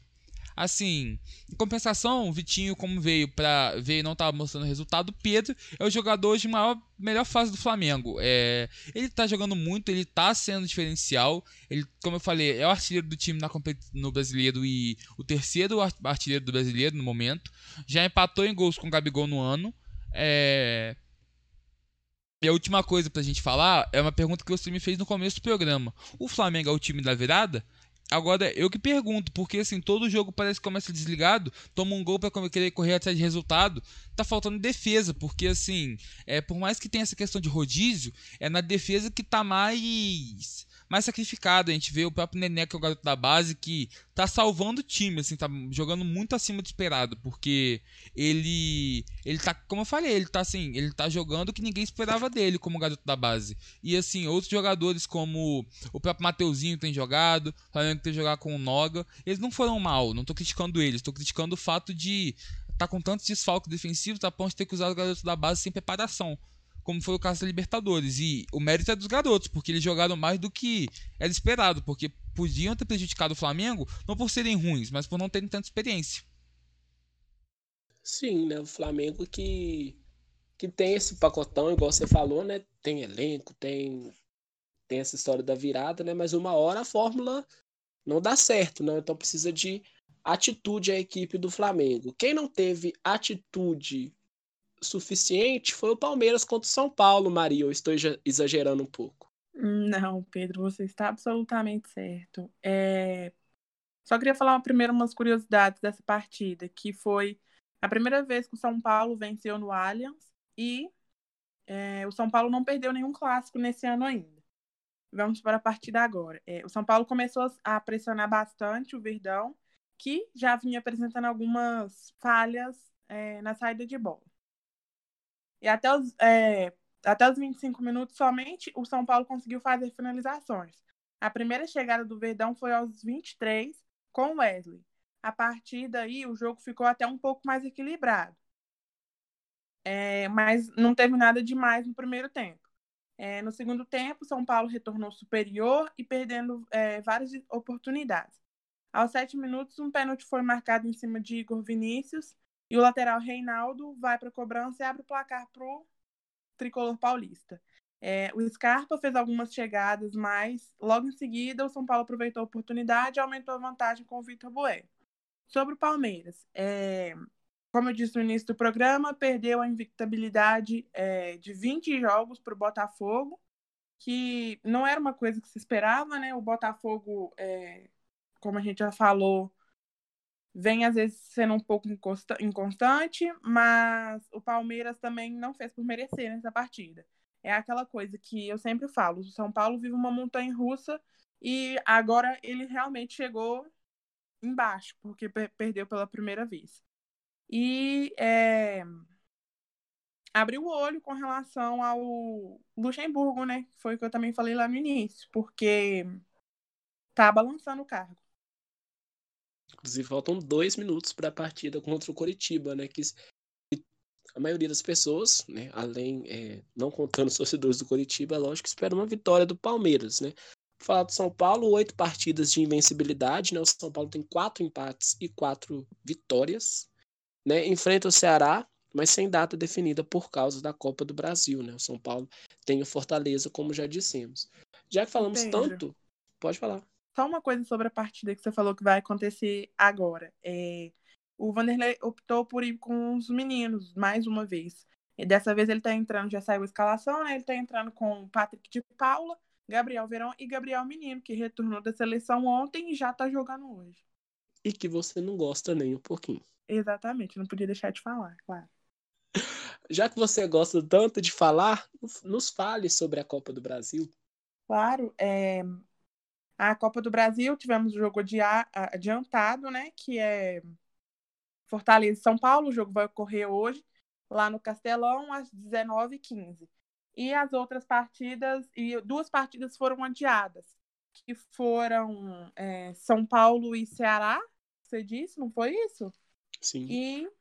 Assim, em compensação, o Vitinho, como veio para ver e não estava mostrando resultado, Pedro é o jogador de maior, melhor fase do Flamengo. É, ele está jogando muito, ele está sendo diferencial. Ele, como eu falei, é o artilheiro do time na, no brasileiro e o terceiro artilheiro do brasileiro no momento. Já empatou em gols com o Gabigol no ano. É. E a última coisa pra gente falar é uma pergunta que você me fez no começo do programa. O Flamengo é o time da virada? Agora, eu que pergunto, porque assim, todo jogo parece que começa desligado, toma um gol para querer correr atrás de resultado, tá faltando defesa, porque assim, é, por mais que tenha essa questão de rodízio, é na defesa que tá mais mais sacrificado. A gente vê o próprio Nené, que é o garoto da base, que tá salvando o time, assim, tá jogando muito acima do esperado, porque ele ele tá, como eu falei, ele tá assim, ele tá jogando o que ninguém esperava dele como garoto da base. E assim, outros jogadores como o próprio Mateuzinho tem jogado, o Flamengo tem jogado com o Noga, eles não foram mal, não tô criticando eles, tô criticando o fato de tá com tantos desfalques defensivos a ponto de ter que usar o garoto da base sem preparação como foi o caso da Libertadores. E o mérito é dos garotos, porque eles jogaram mais do que era esperado, porque podiam ter prejudicado o Flamengo, não por serem ruins, mas por não terem tanta experiência. Sim, né? O Flamengo que, que tem esse pacotão, igual você falou, né? Tem elenco, tem, tem essa história da virada, né? Mas uma hora a fórmula não dá certo, né? Então precisa de atitude a equipe do Flamengo. Quem não teve atitude suficiente foi o Palmeiras contra o São Paulo, Maria. Eu estou exagerando um pouco. Não, Pedro, você está absolutamente certo. É... Só queria falar primeiro umas curiosidades dessa partida, que foi a primeira vez que o São Paulo venceu no Allianz e é, o São Paulo não perdeu nenhum clássico nesse ano ainda. Vamos para a partida agora. É, o São Paulo começou a pressionar bastante o Verdão, que já vinha apresentando algumas falhas é, na saída de bola. E até os, é, até os 25 minutos somente, o São Paulo conseguiu fazer finalizações. A primeira chegada do Verdão foi aos 23, com Wesley. A partir daí, o jogo ficou até um pouco mais equilibrado. É, mas não teve nada demais no primeiro tempo. É, no segundo tempo, São Paulo retornou superior e perdendo é, várias oportunidades. Aos sete minutos, um pênalti foi marcado em cima de Igor Vinícius e o lateral Reinaldo vai para a cobrança e abre o placar para o tricolor paulista. É, o Scarpa fez algumas chegadas, mas logo em seguida o São Paulo aproveitou a oportunidade e aumentou a vantagem com o Vitor Bueno. Sobre o Palmeiras, é, como eu disse no início do programa, perdeu a invictabilidade é, de 20 jogos para o Botafogo, que não era uma coisa que se esperava, né? O Botafogo, é, como a gente já falou, vem às vezes sendo um pouco inconstante, mas o Palmeiras também não fez por merecer nessa partida. É aquela coisa que eu sempre falo: o São Paulo vive uma montanha russa e agora ele realmente chegou embaixo, porque perdeu pela primeira vez. E é, abriu o olho com relação ao Luxemburgo, né? Foi o que eu também falei lá no início, porque tá balançando o cargo. Inclusive, faltam dois minutos para a partida contra o Coritiba, né? Que a maioria das pessoas, né, além, é, não contando os torcedores do Coritiba, é lógico espera uma vitória do Palmeiras, né? Falar do São Paulo, oito partidas de invencibilidade, né? O São Paulo tem quatro empates e quatro vitórias, né? Enfrenta o Ceará, mas sem data definida por causa da Copa do Brasil, né? O São Paulo tem o Fortaleza, como já dissemos. Já que falamos Pedro. tanto, pode falar. Só uma coisa sobre a partida que você falou que vai acontecer agora. É, o Vanderlei optou por ir com os meninos, mais uma vez. E dessa vez ele tá entrando, já saiu a escalação, né? Ele tá entrando com o Patrick de Paula, Gabriel Verão e Gabriel Menino, que retornou da seleção ontem e já tá jogando hoje. E que você não gosta nem um pouquinho. Exatamente, não podia deixar de falar, claro. Já que você gosta tanto de falar, nos fale sobre a Copa do Brasil. Claro, é, a Copa do Brasil, tivemos o jogo adiantado, né? Que é Fortaleza e São Paulo. O jogo vai ocorrer hoje, lá no Castelão, às 19h15. E as outras partidas, e duas partidas foram adiadas, que foram é, São Paulo e Ceará, você disse, não foi isso? Sim. E.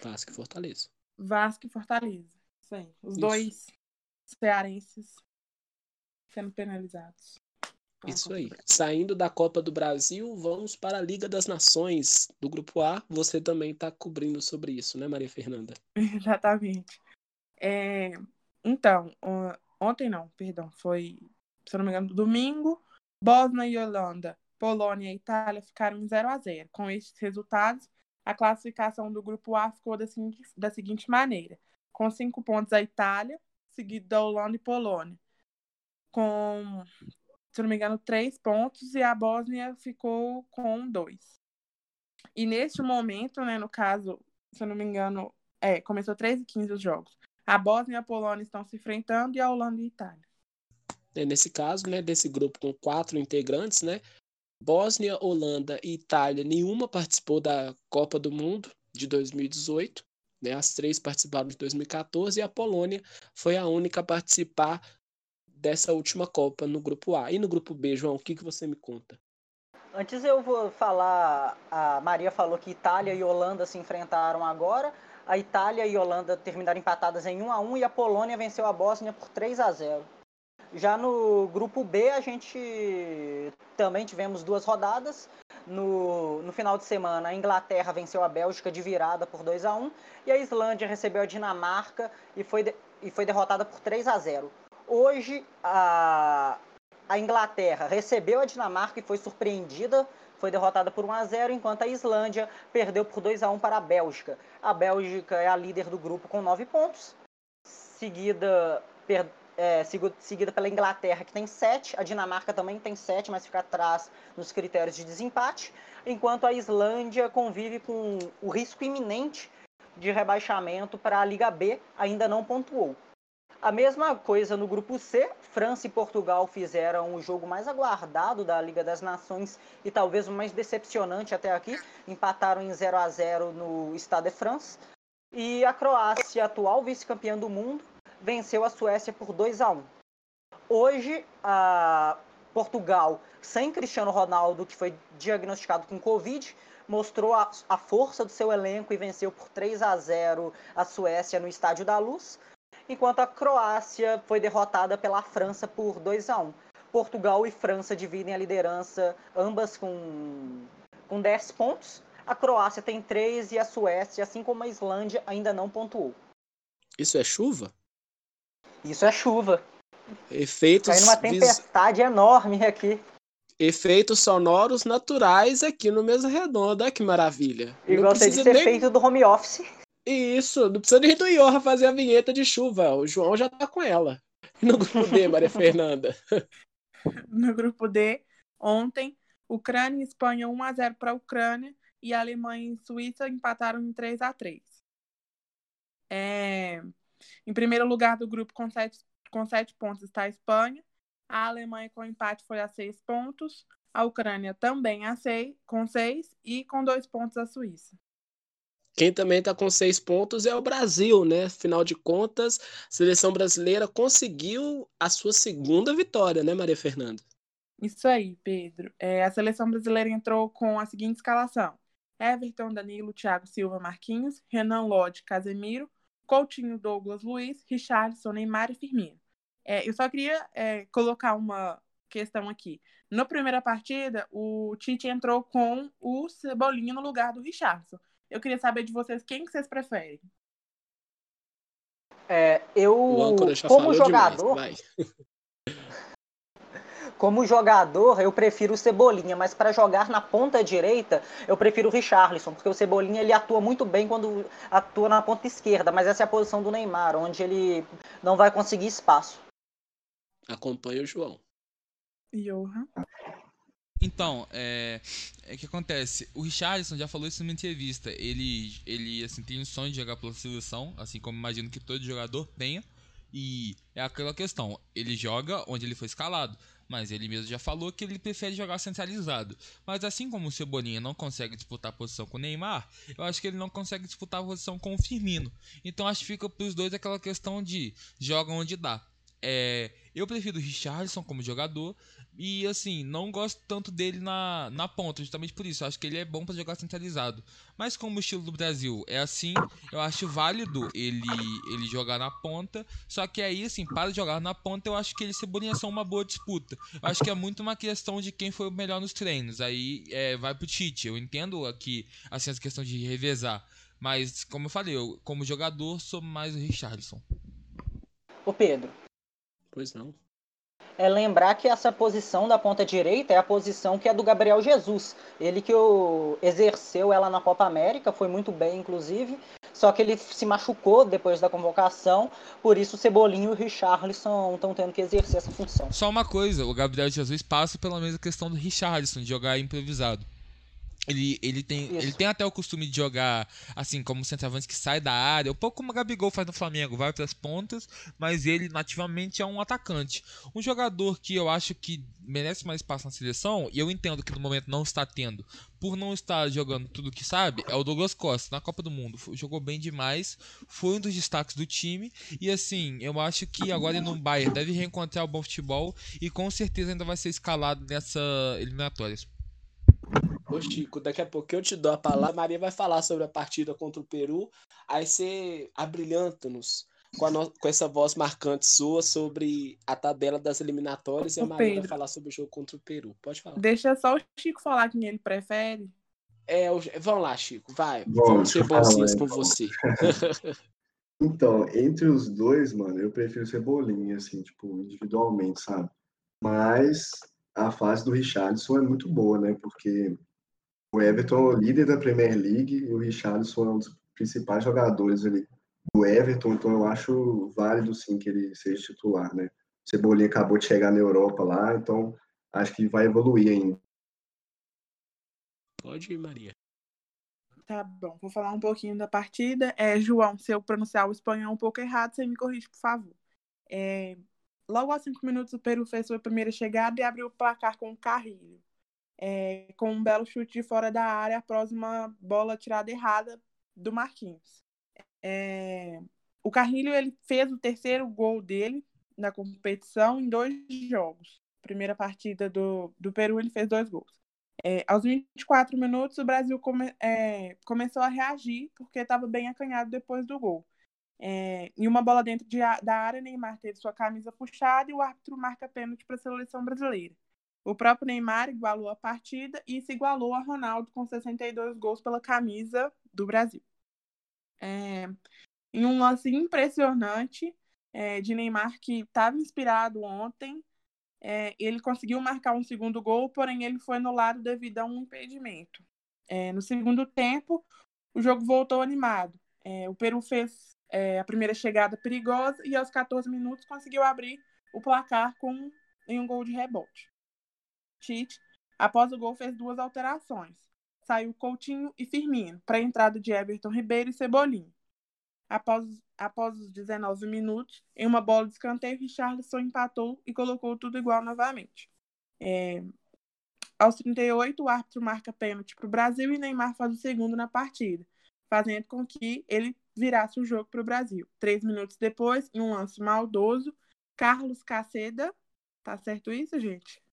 Vasco e Fortaleza. Vasco e Fortaleza. Sim. Os isso. dois cearenses sendo penalizados. Isso aí. Saindo da Copa do Brasil, vamos para a Liga das Nações do Grupo A. Você também está cobrindo sobre isso, né, Maria Fernanda? Exatamente. É, então, ontem não, perdão, foi, se não me engano, domingo, Bósnia e Holanda, Polônia e Itália ficaram em 0 a 0 Com estes resultados, a classificação do Grupo A ficou da seguinte, da seguinte maneira: com cinco pontos a Itália, seguido da Holanda e Polônia. Com se não me engano, três pontos e a Bósnia ficou com dois. E neste momento, né, no caso, se eu não me engano, é, começou 13 e 15 os jogos. A Bósnia e a Polônia estão se enfrentando e a Holanda e a Itália. né, nesse caso, né, desse grupo com quatro integrantes, né? Bósnia, Holanda e Itália, nenhuma participou da Copa do Mundo de 2018. Né? As três participaram de 2014 e a Polônia foi a única a participar dessa última Copa no grupo A. E no grupo B, João, o que, que você me conta? Antes eu vou falar, a Maria falou que Itália e Holanda se enfrentaram agora. A Itália e Holanda terminaram empatadas em 1 a 1 e a Polônia venceu a Bósnia por 3 a 0. Já no grupo B, a gente também tivemos duas rodadas. No, no final de semana, a Inglaterra venceu a Bélgica de virada por 2 a 1 e a Islândia recebeu a Dinamarca e foi, de, e foi derrotada por 3 a 0. Hoje, a, a Inglaterra recebeu a Dinamarca e foi surpreendida, foi derrotada por 1 a 0, enquanto a Islândia perdeu por 2 a 1 para a Bélgica. A Bélgica é a líder do grupo com 9 pontos, seguida per, é, seguida pela Inglaterra, que tem 7. A Dinamarca também tem 7, mas fica atrás nos critérios de desempate. Enquanto a Islândia convive com o risco iminente de rebaixamento para a Liga B, ainda não pontuou. A mesma coisa no grupo C, França e Portugal fizeram o jogo mais aguardado da Liga das Nações e talvez o mais decepcionante até aqui, empataram em 0 a 0 no Stade de France. E a Croácia, atual vice-campeã do mundo, venceu a Suécia por 2 a 1. Hoje, a Portugal, sem Cristiano Ronaldo, que foi diagnosticado com Covid, mostrou a, a, força do seu elenco e venceu por 3 a 0 a Suécia no Estádio da Luz, enquanto a Croácia foi derrotada pela França por 2 a 1. Portugal e França dividem a liderança, ambas com, com 10 pontos. A Croácia tem 3 e a Suécia, assim como a Islândia, ainda não pontuou. Isso é chuva? Isso é chuva. Efeitos. Caindo uma tempestade vis... enorme aqui. Efeitos sonoros naturais aqui no Mesa Redonda. Que maravilha. Igual de ser nem... feito do home office. Isso, não precisa nem do Iorra fazer a vinheta de chuva. O João já tá com ela. No grupo D, Maria Fernanda. No grupo D, ontem, Ucrânia e Espanha 1x0 para a Ucrânia e a Alemanha e Suíça empataram em 3 a 3 é... Em primeiro lugar do grupo com sete, com sete pontos está a Espanha. A Alemanha com empate foi a seis pontos. A Ucrânia também a seis, com seis e com dois pontos a Suíça. Quem também está com seis pontos é o Brasil, né? Afinal de contas, a seleção brasileira conseguiu a sua segunda vitória, né, Maria Fernanda? Isso aí, Pedro. É, a seleção brasileira entrou com a seguinte escalação: Everton, Danilo, Thiago Silva, Marquinhos, Renan Lodge, Casemiro, Coutinho, Douglas, Luiz, Richardson, Neymar e Firmino. É, eu só queria é, colocar uma questão aqui. Na primeira partida, o Tite entrou com o Cebolinha no lugar do Richardson. Eu queria saber de vocês quem que vocês preferem. É, eu, como jogador, demais, como jogador, eu prefiro o Cebolinha, mas para jogar na ponta direita, eu prefiro o Richarlison, porque o Cebolinha ele atua muito bem quando atua na ponta esquerda, mas essa é a posição do Neymar, onde ele não vai conseguir espaço. Acompanha o João. Johan. Então, é, é que acontece. O Richardson já falou isso numa entrevista. Ele, ele assim, tem o sonho de jogar pela seleção, assim como imagino que todo jogador tenha. E é aquela questão. Ele joga onde ele foi escalado. Mas ele mesmo já falou que ele prefere jogar centralizado. Mas assim como o Cebolinha não consegue disputar a posição com o Neymar, eu acho que ele não consegue disputar a posição com o Firmino. Então acho que fica para os dois aquela questão de joga onde dá. É, eu prefiro o Richardson como jogador, e assim, não gosto tanto dele na, na ponta, justamente por isso. Acho que ele é bom para jogar centralizado. Mas como o estilo do Brasil é assim, eu acho válido ele ele jogar na ponta. Só que aí, assim, para jogar na ponta, eu acho que ele e Cebolinha são uma boa disputa. Eu acho que é muito uma questão de quem foi o melhor nos treinos. Aí é, vai pro Tite. Eu entendo aqui assim, essa questão de revezar. Mas, como eu falei, eu, como jogador, sou mais o Richardson. Ô Pedro. Pois não é lembrar que essa posição da ponta direita é a posição que é do Gabriel Jesus. Ele que o exerceu ela na Copa América, foi muito bem, inclusive. Só que ele se machucou depois da convocação, por isso o Cebolinho e o Richarlison estão tendo que exercer essa função. Só uma coisa, o Gabriel Jesus passa pela mesma questão do Richarlison, de jogar improvisado. Ele, ele, tem, ele tem até o costume de jogar assim, como centroavante que sai da área, um pouco como o Gabigol faz no Flamengo, vai para as pontas, mas ele nativamente é um atacante. Um jogador que eu acho que merece mais espaço na seleção, e eu entendo que no momento não está tendo, por não estar jogando tudo que sabe, é o Douglas Costa na Copa do Mundo. Jogou bem demais, foi um dos destaques do time, e assim, eu acho que agora no Bayern deve reencontrar o bom futebol e com certeza ainda vai ser escalado nessa eliminatórias. Ô Chico, daqui a pouco eu te dou a palavra, Maria vai falar sobre a partida contra o Peru, aí você abrilhanta-nos com, no... com essa voz marcante sua sobre a tabela das eliminatórias e a Maria Pedro. vai falar sobre o jogo contra o Peru. Pode falar. Deixa só o Chico falar quem ele prefere. É, vamos lá, Chico, vai. Bom, vamos ser bonzinhos com você. então, entre os dois, mano, eu prefiro Cebolinha, assim, tipo, individualmente, sabe? Mas a fase do Richardson é muito boa, né? Porque o Everton é o líder da Premier League e o Richardson é um dos principais jogadores ali do Everton, então eu acho válido sim que ele seja titular, né? O Cebolinha acabou de chegar na Europa lá, então acho que vai evoluir ainda. Pode ir, Maria. Tá bom, vou falar um pouquinho da partida. É, João, se eu pronunciar o espanhol um pouco errado, você me corrige, por favor. É, logo aos cinco minutos, o Peru fez sua primeira chegada e abriu o placar com o Carrilho. É, com um belo chute de fora da área após uma bola tirada errada do Marquinhos. É, o Carrilho ele fez o terceiro gol dele na competição em dois jogos. Primeira partida do, do Peru, ele fez dois gols. É, aos 24 minutos, o Brasil come, é, começou a reagir porque estava bem acanhado depois do gol. É, em uma bola dentro de, da área, Neymar teve sua camisa puxada e o árbitro marca pênalti para a seleção brasileira. O próprio Neymar igualou a partida e se igualou a Ronaldo com 62 gols pela camisa do Brasil é, em um lance impressionante é, de Neymar que estava inspirado ontem. É, ele conseguiu marcar um segundo gol, porém ele foi anulado devido a um impedimento. É, no segundo tempo, o jogo voltou animado. É, o Peru fez é, a primeira chegada perigosa e aos 14 minutos conseguiu abrir o placar com em um gol de rebote. Tite, após o gol, fez duas alterações saiu Coutinho e Firmino, para a entrada de Everton Ribeiro e Cebolinha. Após, após os 19 minutos, em uma bola de escanteio, Richarlison empatou e colocou tudo igual novamente. É... Aos 38, o árbitro marca pênalti para o Brasil e Neymar faz o segundo na partida, fazendo com que ele virasse o jogo para o Brasil. Três minutos depois, em um lance maldoso, Carlos Caceda. Tá certo isso, gente?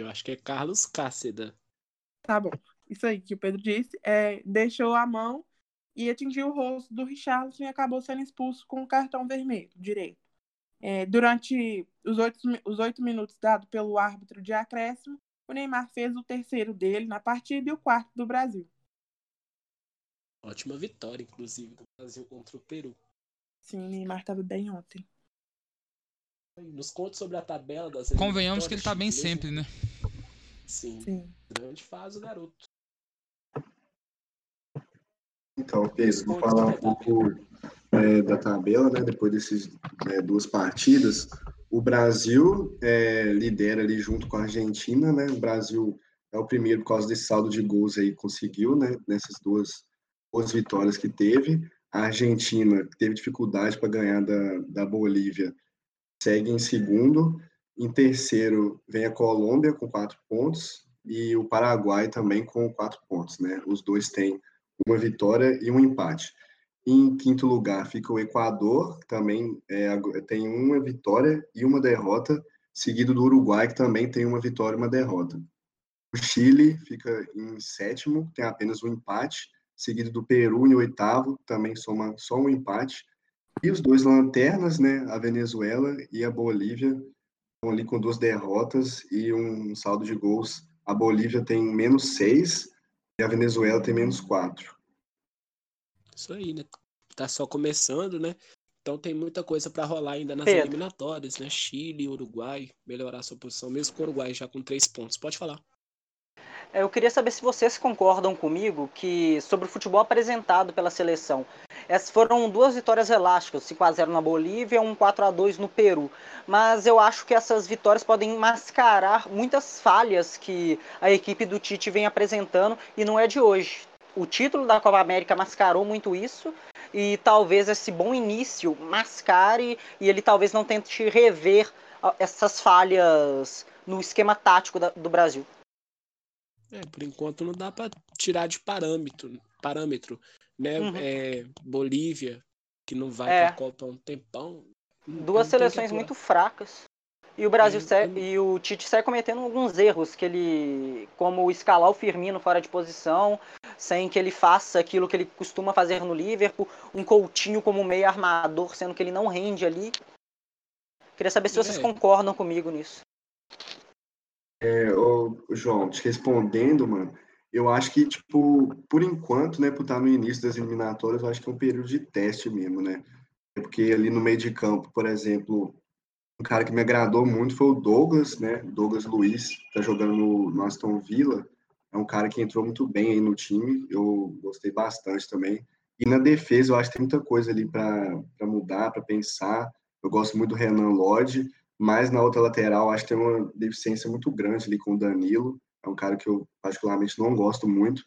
Eu acho que é Carlos Cáceda. Tá bom. Isso aí que o Pedro disse. É, deixou a mão e atingiu o rosto do Richarlison e acabou sendo expulso com o cartão vermelho direito. É, durante os oito, os oito minutos dados pelo árbitro de acréscimo, o Neymar fez o terceiro dele na partida e o quarto do Brasil. Ótima vitória, inclusive, do Brasil contra o Peru. Sim, o Neymar estava bem ontem. Nos conte sobre a tabela das Convenhamos que ele está bem sempre, né? Sim. Sim. Grande fase o garoto. Então, Pedro, vou falar um pouco é, da tabela, né? Depois dessas é, duas partidas, o Brasil é, lidera ali junto com a Argentina, né? O Brasil é o primeiro por causa desse saldo de gols aí conseguiu, né? Nessas duas, duas vitórias que teve. A Argentina teve dificuldade para ganhar da, da Bolívia, segue em segundo. Em terceiro vem a Colômbia com quatro pontos e o Paraguai também com quatro pontos, né? Os dois têm uma vitória e um empate. Em quinto lugar fica o Equador, que também é, tem uma vitória e uma derrota, seguido do Uruguai, que também tem uma vitória e uma derrota. O Chile fica em sétimo, tem apenas um empate, seguido do Peru em oitavo, também soma só um empate. E os dois lanternas, né, a Venezuela e a Bolívia, ali com duas derrotas e um saldo de gols. A Bolívia tem menos seis e a Venezuela tem menos quatro. Isso aí, né? Tá só começando, né? Então tem muita coisa para rolar ainda nas Pedro. eliminatórias, né? Chile, Uruguai, melhorar sua posição, mesmo com o Uruguai já com três pontos. Pode falar. É, eu queria saber se vocês concordam comigo que sobre o futebol apresentado pela seleção. Essas foram duas vitórias elásticas, 5 a 0 na Bolívia um 4 a 2 no Peru. Mas eu acho que essas vitórias podem mascarar muitas falhas que a equipe do Tite vem apresentando e não é de hoje. O título da Copa América mascarou muito isso e talvez esse bom início mascare e ele talvez não tente rever essas falhas no esquema tático do Brasil. É, por enquanto não dá para tirar de parâmetro, parâmetro né? Uhum. É, Bolívia, que não vai é. para a Copa há um tempão. Duas seleções muito fracas. E o Brasil segue, e o Tite segue cometendo alguns erros que ele, como escalar o Firmino fora de posição, sem que ele faça aquilo que ele costuma fazer no Liverpool, um Coutinho como meio armador, sendo que ele não rende ali. Queria saber se vocês é. concordam comigo nisso. É, ô, João, te respondendo, mano, eu acho que, tipo, por enquanto, né, por estar no início das eliminatórias, eu acho que é um período de teste mesmo, né? Porque ali no meio de campo, por exemplo, um cara que me agradou muito foi o Douglas, né? Douglas Luiz, tá jogando no, no Aston Villa. É um cara que entrou muito bem aí no time, eu gostei bastante também. E na defesa, eu acho que tem muita coisa ali para mudar, para pensar. Eu gosto muito do Renan Lodge, mas na outra lateral acho que tem uma deficiência muito grande ali com o Danilo. É um cara que eu particularmente não gosto muito.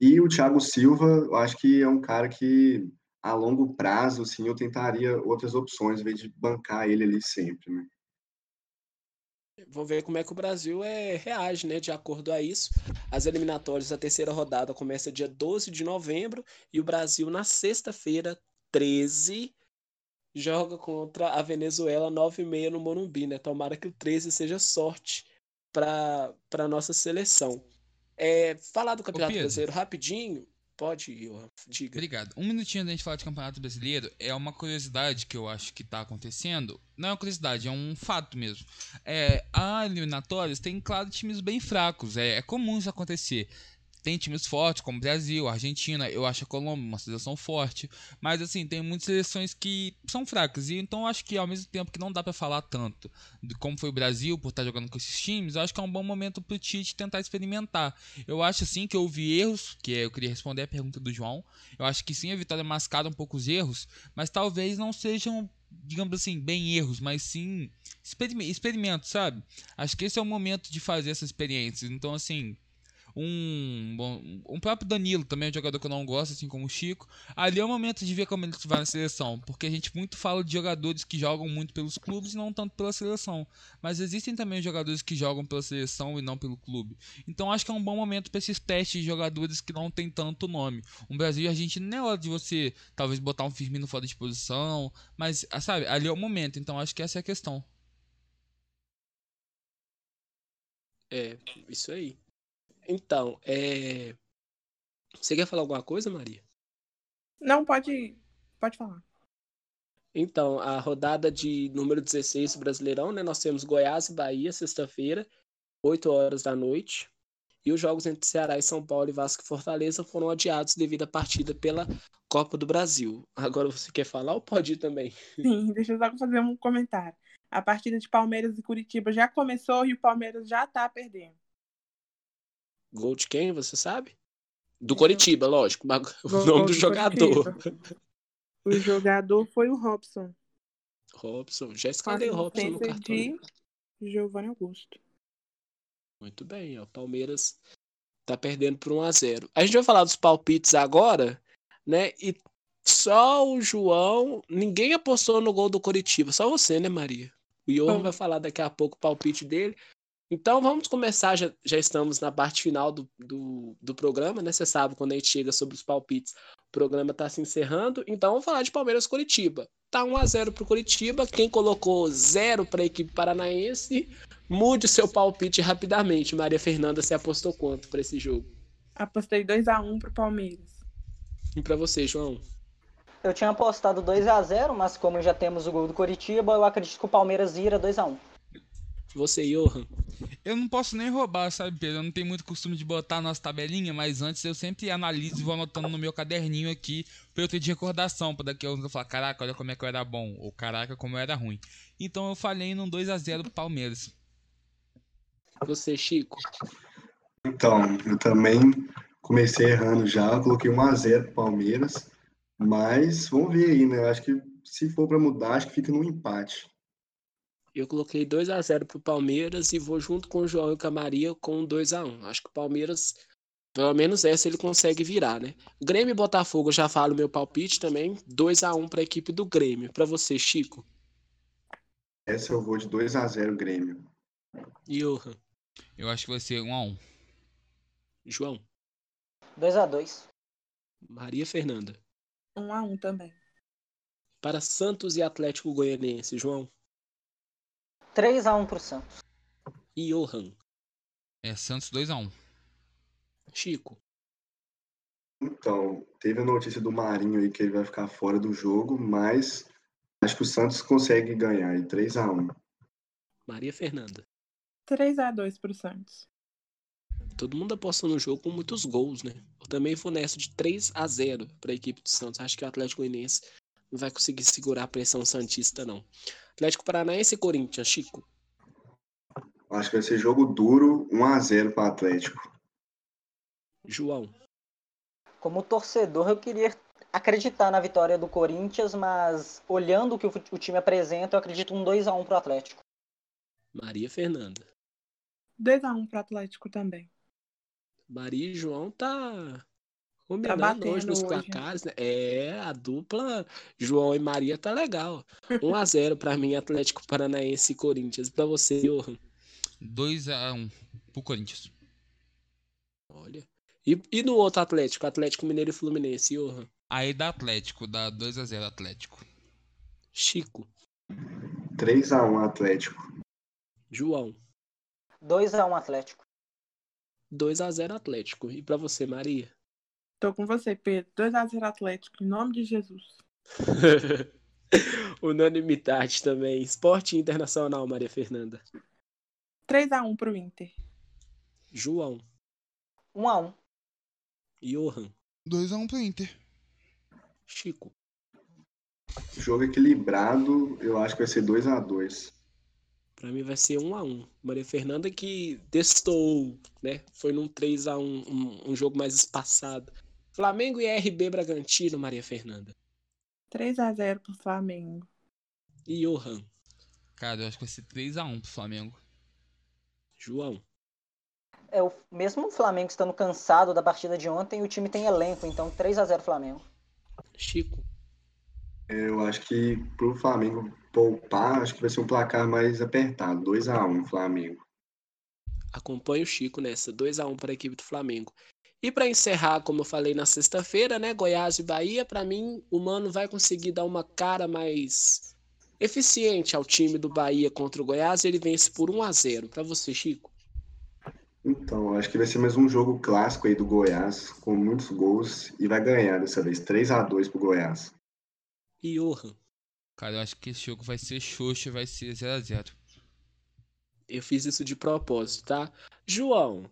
E o Thiago Silva, eu acho que é um cara que a longo prazo, assim, eu tentaria outras opções, em vez de bancar ele ali sempre, né? Vamos ver como é que o Brasil é, reage, né? De acordo a isso. As eliminatórias da terceira rodada começa dia 12 de novembro e o Brasil, na sexta-feira, 13, joga contra a Venezuela 9 e meia no Morumbi, né? Tomara que o 13 seja sorte para a nossa seleção. É, falar do Campeonato Brasileiro rapidinho. Pode, Johan, diga. Obrigado. Um minutinho da gente falar de Campeonato Brasileiro é uma curiosidade que eu acho que está acontecendo. Não é uma curiosidade, é um fato mesmo. É, a eliminatórias tem, claro, times bem fracos. É, é comum isso acontecer. Tem times fortes, como Brasil, Argentina, eu acho a Colômbia uma seleção forte, mas assim, tem muitas seleções que são fracas, e então acho que ao mesmo tempo que não dá para falar tanto de como foi o Brasil por estar jogando com esses times, eu acho que é um bom momento pro Tite tentar experimentar. Eu acho assim que houve erros, que eu queria responder a pergunta do João. Eu acho que sim, a vitória mascara um pouco os erros, mas talvez não sejam digamos assim, bem erros, mas sim experimentos, sabe? Acho que esse é o momento de fazer essas experiências. Então, assim, um, um próprio Danilo também é um jogador que eu não gosto, assim como o Chico. Ali é o momento de ver como ele vai na seleção, porque a gente muito fala de jogadores que jogam muito pelos clubes e não tanto pela seleção. Mas existem também jogadores que jogam pela seleção e não pelo clube. Então acho que é um bom momento para esses testes de jogadores que não tem tanto nome. Um Brasil e Argentina não é hora de você talvez botar um Firmino fora de posição, mas ah, sabe, ali é o momento. Então acho que essa é a questão. É, isso aí. Então, é... você quer falar alguma coisa, Maria? Não, pode, pode falar. Então, a rodada de número 16 do Brasileirão, né? Nós temos Goiás e Bahia, sexta-feira, 8 horas da noite. E os jogos entre Ceará e São Paulo e Vasco e Fortaleza foram adiados devido à partida pela Copa do Brasil. Agora você quer falar ou pode ir também? Sim, deixa eu só fazer um comentário. A partida de Palmeiras e Curitiba já começou e o Palmeiras já tá perdendo. Gol de quem, você sabe? Do Coritiba, lógico. O gol, nome do, do jogador. O jogador foi o Robson. Robson. Já escalei o Robson no cartão. de Giovanni Augusto. Muito bem, ó. Palmeiras tá perdendo por 1 a 0 A gente vai falar dos palpites agora, né? E só o João. Ninguém apostou no gol do Coritiba. Só você, né, Maria? O Johan vai falar daqui a pouco o palpite dele. Então vamos começar, já, já estamos na parte final do, do, do, programa, né? Você sabe quando a gente chega sobre os palpites, o programa está se encerrando. Então vamos falar de Palmeiras Curitiba. Tá 1 a 0 para o Curitiba. Quem colocou 0 para a equipe paranaense, mude o seu palpite rapidamente. Maria Fernanda, você apostou quanto para esse jogo? Apostei 2 a 1 para o Palmeiras. E para você, João? Eu tinha apostado 2 a 0 mas como já temos o gol do Curitiba, eu acredito que o Palmeiras vira 2 a 1 você, Johan. Eu não posso nem roubar, sabe, Pedro? Eu não tenho muito costume de botar a nossa tabelinha, mas antes eu sempre analiso e vou anotando no meu caderninho aqui pra eu ter de recordação, pra daqui a uns eu falar, caraca, olha como é que eu era bom, ou caraca, como eu era ruim. Então eu falei num 2x0 pro Palmeiras. Você, Chico? Então, eu também comecei errando já, coloquei 1x0 pro Palmeiras, mas vamos ver aí, né? Eu acho que se for para mudar, acho que fica no empate. Eu coloquei 2 a 0 pro Palmeiras e vou junto com o João e com a Maria com 2 a 1 Acho que o Palmeiras, pelo menos essa, ele consegue virar, né? Grêmio e Botafogo, eu já falo meu palpite também. 2 a 1 para a equipe do Grêmio. Para você, Chico. Essa eu vou de 2 a 0 Grêmio. Johan. Eu acho que vai ser 1 a 1 João. 2 a 2 Maria Fernanda. 1 a 1 também. Para Santos e Atlético Goianiense, João. 3 a 1 pro Santos. E Johan. É Santos 2 a 1 Chico. Então, teve a notícia do Marinho aí que ele vai ficar fora do jogo, mas acho que o Santos consegue ganhar aí 3 a 1 Maria Fernanda. 3 a 2 pro Santos. Todo mundo apostou no jogo com muitos gols, né? Eu também vou nessa de 3 a 0 para a equipe do Santos. Acho que o Atlético Goianiense não vai conseguir segurar a pressão santista não. Atlético Paranaense e Corinthians, Chico. Acho que vai ser jogo duro, 1 a 0 para Atlético. João. Como torcedor, eu queria acreditar na vitória do Corinthians, mas olhando o que o o time apresenta, eu acredito um 2 a 1 pro Atlético. Maria Fernanda. 2 a 1 pro Atlético também. Maria e João Tá combinando batendo hoje nos hoje. placares, né? É, a dupla João e Maria tá legal. 1 a 0 para mim Atlético Paranaense e Corinthians. Para você, Johan. 2 a 1 pro Corinthians. Olha. E, e no outro Atlético, Atlético Mineiro e Fluminense, Johan. Aí dá Atlético, dá 2 a 0 Atlético. Chico, 3 a 1 Atlético. João. 2 a 1 Atlético. 2 a 0 Atlético. E para você, Maria? Tô com você, Pedro. 2 a 0 Atlético, em nome de Jesus. Unanimidade também. Esporte Internacional, Maria Fernanda. 3 a 1 pro Inter. João. 1 a 1 Johan. 2 a 1 pro Inter. Chico. Jogo equilibrado, eu acho que vai ser 2 a 2 Pra mim vai ser 1 a 1 Maria Fernanda que testou, né? Foi num 3 a 1 um, um jogo mais espaçado. Flamengo e RB Bragantino, Maria Fernanda. 3 a 0 pro Flamengo. E Johan. Cara, eu acho que vai ser 3 a 1 pro Flamengo. João. É, o, mesmo o Flamengo estando cansado da partida de ontem, o time tem elenco, então 3 a 0 Flamengo. Chico. Eu acho que pro Flamengo poupar, acho que vai ser um placar mais apertado. 2 a 1 Flamengo. Acompanha o Chico nessa. 2 a 1 para a equipe do Flamengo. E para encerrar, como eu falei na sexta-feira, né? Goiás e Bahia, para mim, o Mano vai conseguir dar uma cara mais eficiente ao time do Bahia contra o Goiás e ele vence por 1 a 0 Para você, Chico. Então, acho que vai ser mais um jogo clássico aí do Goiás, com muitos gols, e vai ganhar dessa vez, 3 a 2 pro Goiás. E Johan. Cara, eu acho que esse jogo vai ser xoxo e vai ser 0 a 0 Eu fiz isso de propósito, tá? João.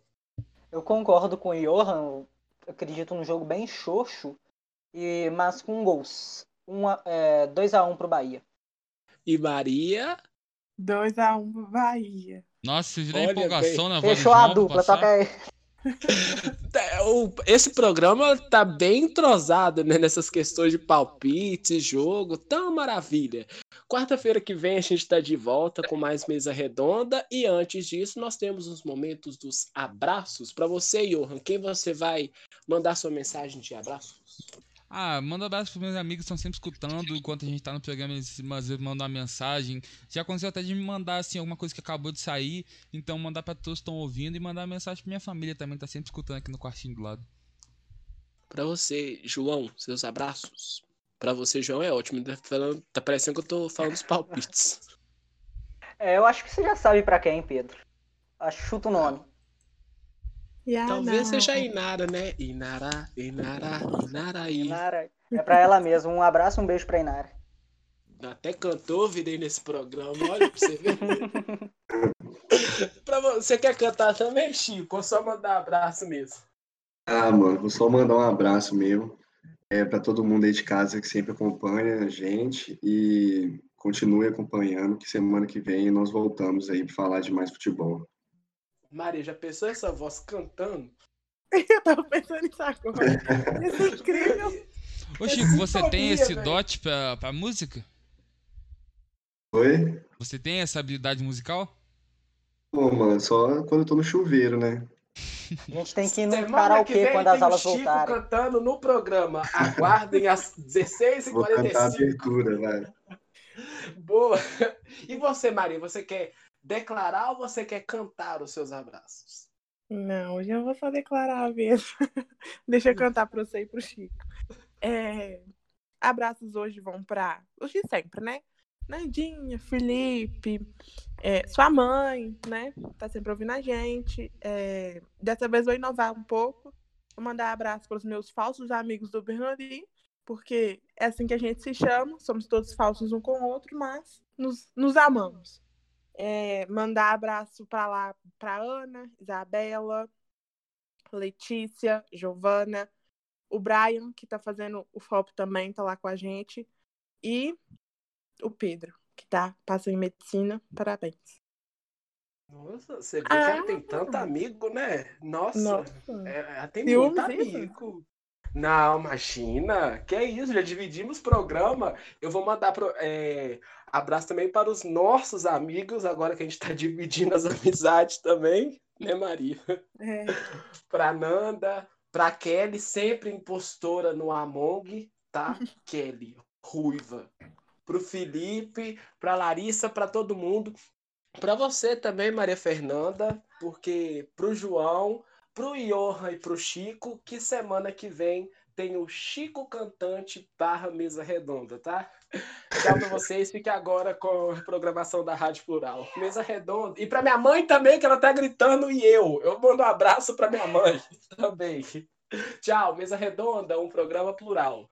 Eu concordo com o Johan, eu acredito num jogo bem xoxo, e, mas com gols. 1 a, é, 2 a 1 pro Bahia. E Maria. 2 a 1 pro Bahia. Nossa, vocês a Olha empolgação na voz do Fechou a dupla, passar? toca aí. É, Esse programa tá bem entrosado né, nessas questões de palpites, jogo, tão maravilha. Quarta-feira que vem a gente tá de volta com mais mesa redonda e antes disso nós temos os momentos dos abraços para você, Johan. Quem você vai mandar sua mensagem de abraços? Ah, manda um abraço pros meus amigos que estão sempre escutando enquanto a gente tá no programa, eles às vezes mandam uma mensagem. Já aconteceu até de me mandar assim alguma coisa que acabou de sair, então mandar pra todos que estão ouvindo e mandar uma mensagem pra minha família também, que tá sempre escutando aqui no quartinho do lado. Para você, João, seus abraços. Para você, João, é ótimo. Tá, falando- tá parecendo que eu tô falando os palpites. É, eu acho que você já sabe pra quem, Pedro. Acho que chuta o nome. Talvez seja a Inara, né? Inara, Inara, Inaraí. Inara. É pra ela mesmo. Um abraço, um beijo pra Inara. Até cantou, virei nesse programa, olha pra você ver. pra vo- você quer cantar também, Chico? Ou só mandar abraço mesmo? Ah, mano, vou só mandar um abraço mesmo é, para todo mundo aí de casa que sempre acompanha a gente e continue acompanhando, que semana que vem nós voltamos aí para falar de mais futebol. Maria, já pensou essa voz cantando? Eu tava pensando nisso agora. Isso é incrível. Ô Chico, você tem sintonia, esse velho. dote pra, pra música? Oi? Você tem essa habilidade musical? Pô, mano, só quando eu tô no chuveiro, né? A gente tem que ir no Semana que karaokê vem quando as o aulas Chico voltarem. cantando no programa. Aguardem às Vou cantar a 16h45. abertura, velho. Boa. E você, Maria, você quer declarar ou você quer cantar os seus abraços? Não, hoje eu vou só declarar mesmo. Deixa eu cantar pra você e pro Chico. É, abraços hoje vão pra. Os de sempre, né? Nandinha, Felipe, é, sua mãe, né? Tá sempre ouvindo a gente. É, dessa vez vou inovar um pouco. Vou mandar abraço para os meus falsos amigos do Bernardim, porque é assim que a gente se chama. Somos todos falsos um com o outro, mas nos, nos amamos. É, mandar abraço para lá para Ana, Isabela, Letícia, Giovana, o Brian, que tá fazendo o FOP também, tá lá com a gente, e o Pedro, que tá passando em medicina. Parabéns. Nossa, você vê Ah. que ela tem tanto amigo, né? Nossa, Nossa. é- ela tem Ciúmes muito isso? amigo. Não, imagina. Que é isso, já dividimos o programa. Eu vou mandar pro, é, abraço também para os nossos amigos, agora que a gente tá dividindo as amizades também, né, Maria? É, Pra Nanda, pra Kelly, sempre impostora no Among, tá? Kelly, ruiva. Pro Felipe, pra Larissa, pra todo mundo. Pra você também, Maria Fernanda, porque pro João, pro Johan e pro Chico, que semana que vem tem o Chico Cantante barra Mesa Redonda, tá? Tchau pra vocês, fique agora com a programação da Rádio Plural. Mesa Redonda. E pra minha mãe também, que ela tá gritando, e eu. Eu mando um abraço pra minha mãe também. Tchau, Mesa Redonda, um programa plural.